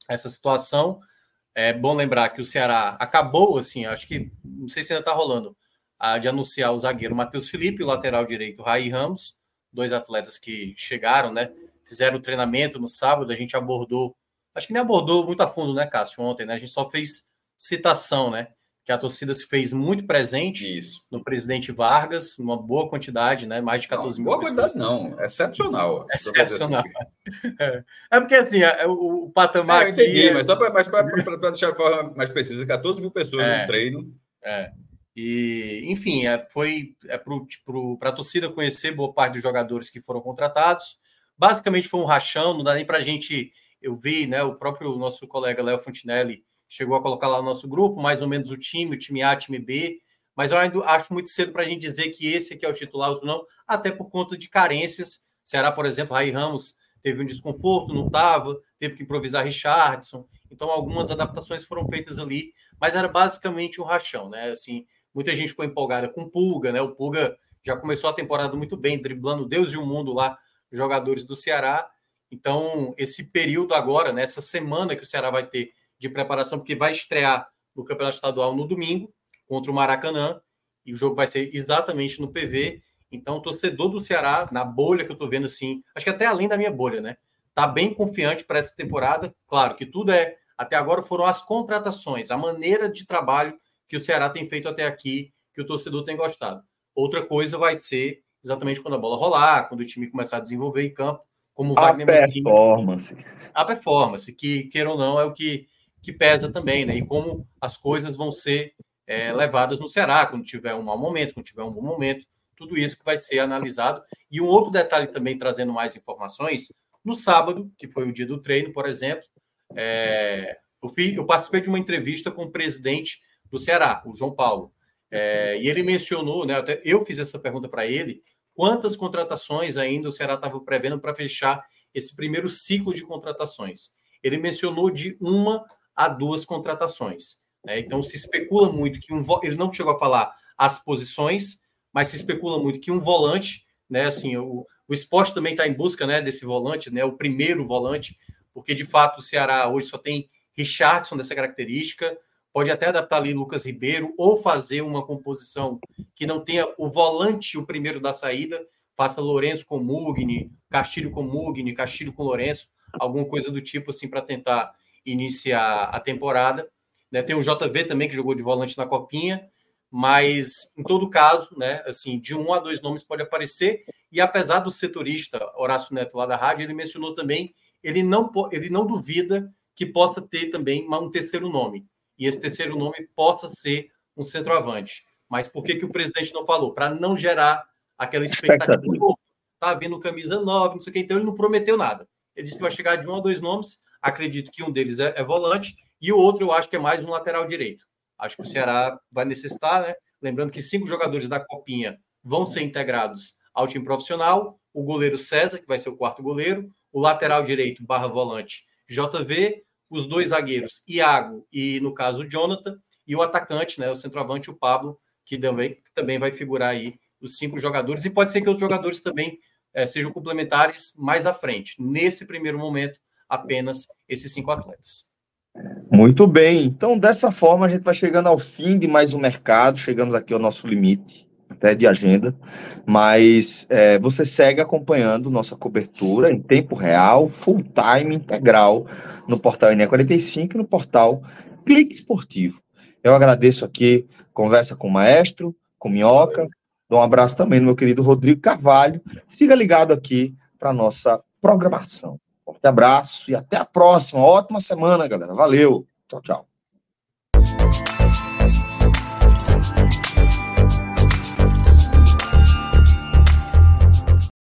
essa situação. É bom lembrar que o Ceará acabou, assim, acho que, não sei se ainda está rolando, a, de anunciar o zagueiro Matheus Felipe, o lateral direito Raí Ramos, dois atletas que chegaram, né? Fizeram o treinamento no sábado, a gente abordou, acho que nem abordou muito a fundo, né, Cássio, ontem, né? A gente só fez citação, né? que a torcida se fez muito presente Isso. no presidente Vargas, uma boa quantidade, né? Mais de 14 não, mil boa quantidade não, excepcional. Excepcional. É. é. porque assim, é, o, o patamar é, entendi, aqui... mas só para deixar de forma mais precisa, 14 mil pessoas é, no treino. É. E, enfim, é, foi é, para a torcida conhecer boa parte dos jogadores que foram contratados. Basicamente foi um rachão, não dá nem para a gente... Eu vi, né, o próprio nosso colega Léo Fontinelli chegou a colocar lá no nosso grupo, mais ou menos o time, o time A, time B, mas eu ainda acho muito cedo para a gente dizer que esse aqui é o titular, outro não, até por conta de carências. Ceará, por exemplo, Raí Ramos teve um desconforto, não estava, teve que improvisar Richardson, então algumas adaptações foram feitas ali, mas era basicamente um rachão, né? Assim, muita gente ficou empolgada com o Pulga, né? O Pulga já começou a temporada muito bem, driblando Deus e o mundo lá, jogadores do Ceará. Então, esse período agora, nessa né, semana que o Ceará vai ter de preparação, porque vai estrear no Campeonato Estadual no domingo contra o Maracanã, e o jogo vai ser exatamente no PV. Então, o torcedor do Ceará, na bolha que eu tô vendo assim, acho que até além da minha bolha, né? Tá bem confiante para essa temporada. Claro que tudo é, até agora foram as contratações, a maneira de trabalho que o Ceará tem feito até aqui, que o torcedor tem gostado. Outra coisa vai ser exatamente quando a bola rolar, quando o time começar a desenvolver em campo, como o a Wagner performance. A performance, que, queira ou não, é o que que pesa também, né? E como as coisas vão ser é, levadas no Ceará, quando tiver um mau momento, quando tiver um bom momento, tudo isso que vai ser analisado. E um outro detalhe também, trazendo mais informações, no sábado, que foi o dia do treino, por exemplo, é, eu, fiz, eu, participei de uma entrevista com o presidente do Ceará, o João Paulo, é, e ele mencionou, né, até eu fiz essa pergunta para ele, quantas contratações ainda o Ceará estava prevendo para fechar esse primeiro ciclo de contratações. Ele mencionou de uma a duas contratações. Né? Então se especula muito que um ele não chegou a falar as posições, mas se especula muito que um volante, né? Assim, o, o esporte também está em busca né, desse volante, né? O primeiro volante, porque de fato o Ceará hoje só tem Richardson dessa característica, pode até adaptar ali Lucas Ribeiro ou fazer uma composição que não tenha o volante o primeiro da saída, faça Lourenço com Mugni, Castilho com Mugni, Castilho com Lourenço, alguma coisa do tipo assim para tentar iniciar a temporada. Né? Tem o JV também, que jogou de volante na Copinha, mas em todo caso, né, assim, de um a dois nomes pode aparecer. E apesar do setorista Horácio Neto lá da rádio, ele mencionou também, ele não, ele não duvida que possa ter também um terceiro nome. E esse terceiro nome possa ser um centroavante. Mas por que, que o presidente não falou? Para não gerar aquela expectativa. Tá vindo camisa 9, não sei o que, então ele não prometeu nada. Ele disse que vai chegar de um a dois nomes, Acredito que um deles é, é, volante e o outro eu acho que é mais um lateral direito. Acho que o Ceará vai necessitar, né? Lembrando que cinco jogadores da Copinha vão ser integrados ao time profissional. O goleiro César, que vai ser o quarto goleiro, o lateral direito barra volante JV, os dois zagueiros Iago e, no caso, o Jonathan, e o atacante, né, o centroavante, o Pablo, que também, que também vai figurar aí os cinco jogadores, e pode ser que outros jogadores também é, sejam complementares mais à frente. Nesse primeiro momento, apenas esses cinco atletas. Muito bem. Então, dessa forma, a gente vai chegando ao fim de mais um mercado. Chegamos aqui ao nosso limite até de agenda, mas é, você segue acompanhando nossa cobertura em tempo real, full time, integral, no portal INE45 e no portal Clique Esportivo. Eu agradeço aqui, conversa com o maestro, com Minhoca, dou um abraço também no meu querido Rodrigo Carvalho. Siga ligado aqui para nossa programação. Forte abraço e até a próxima. Ótima semana, galera. Valeu. Tchau, tchau.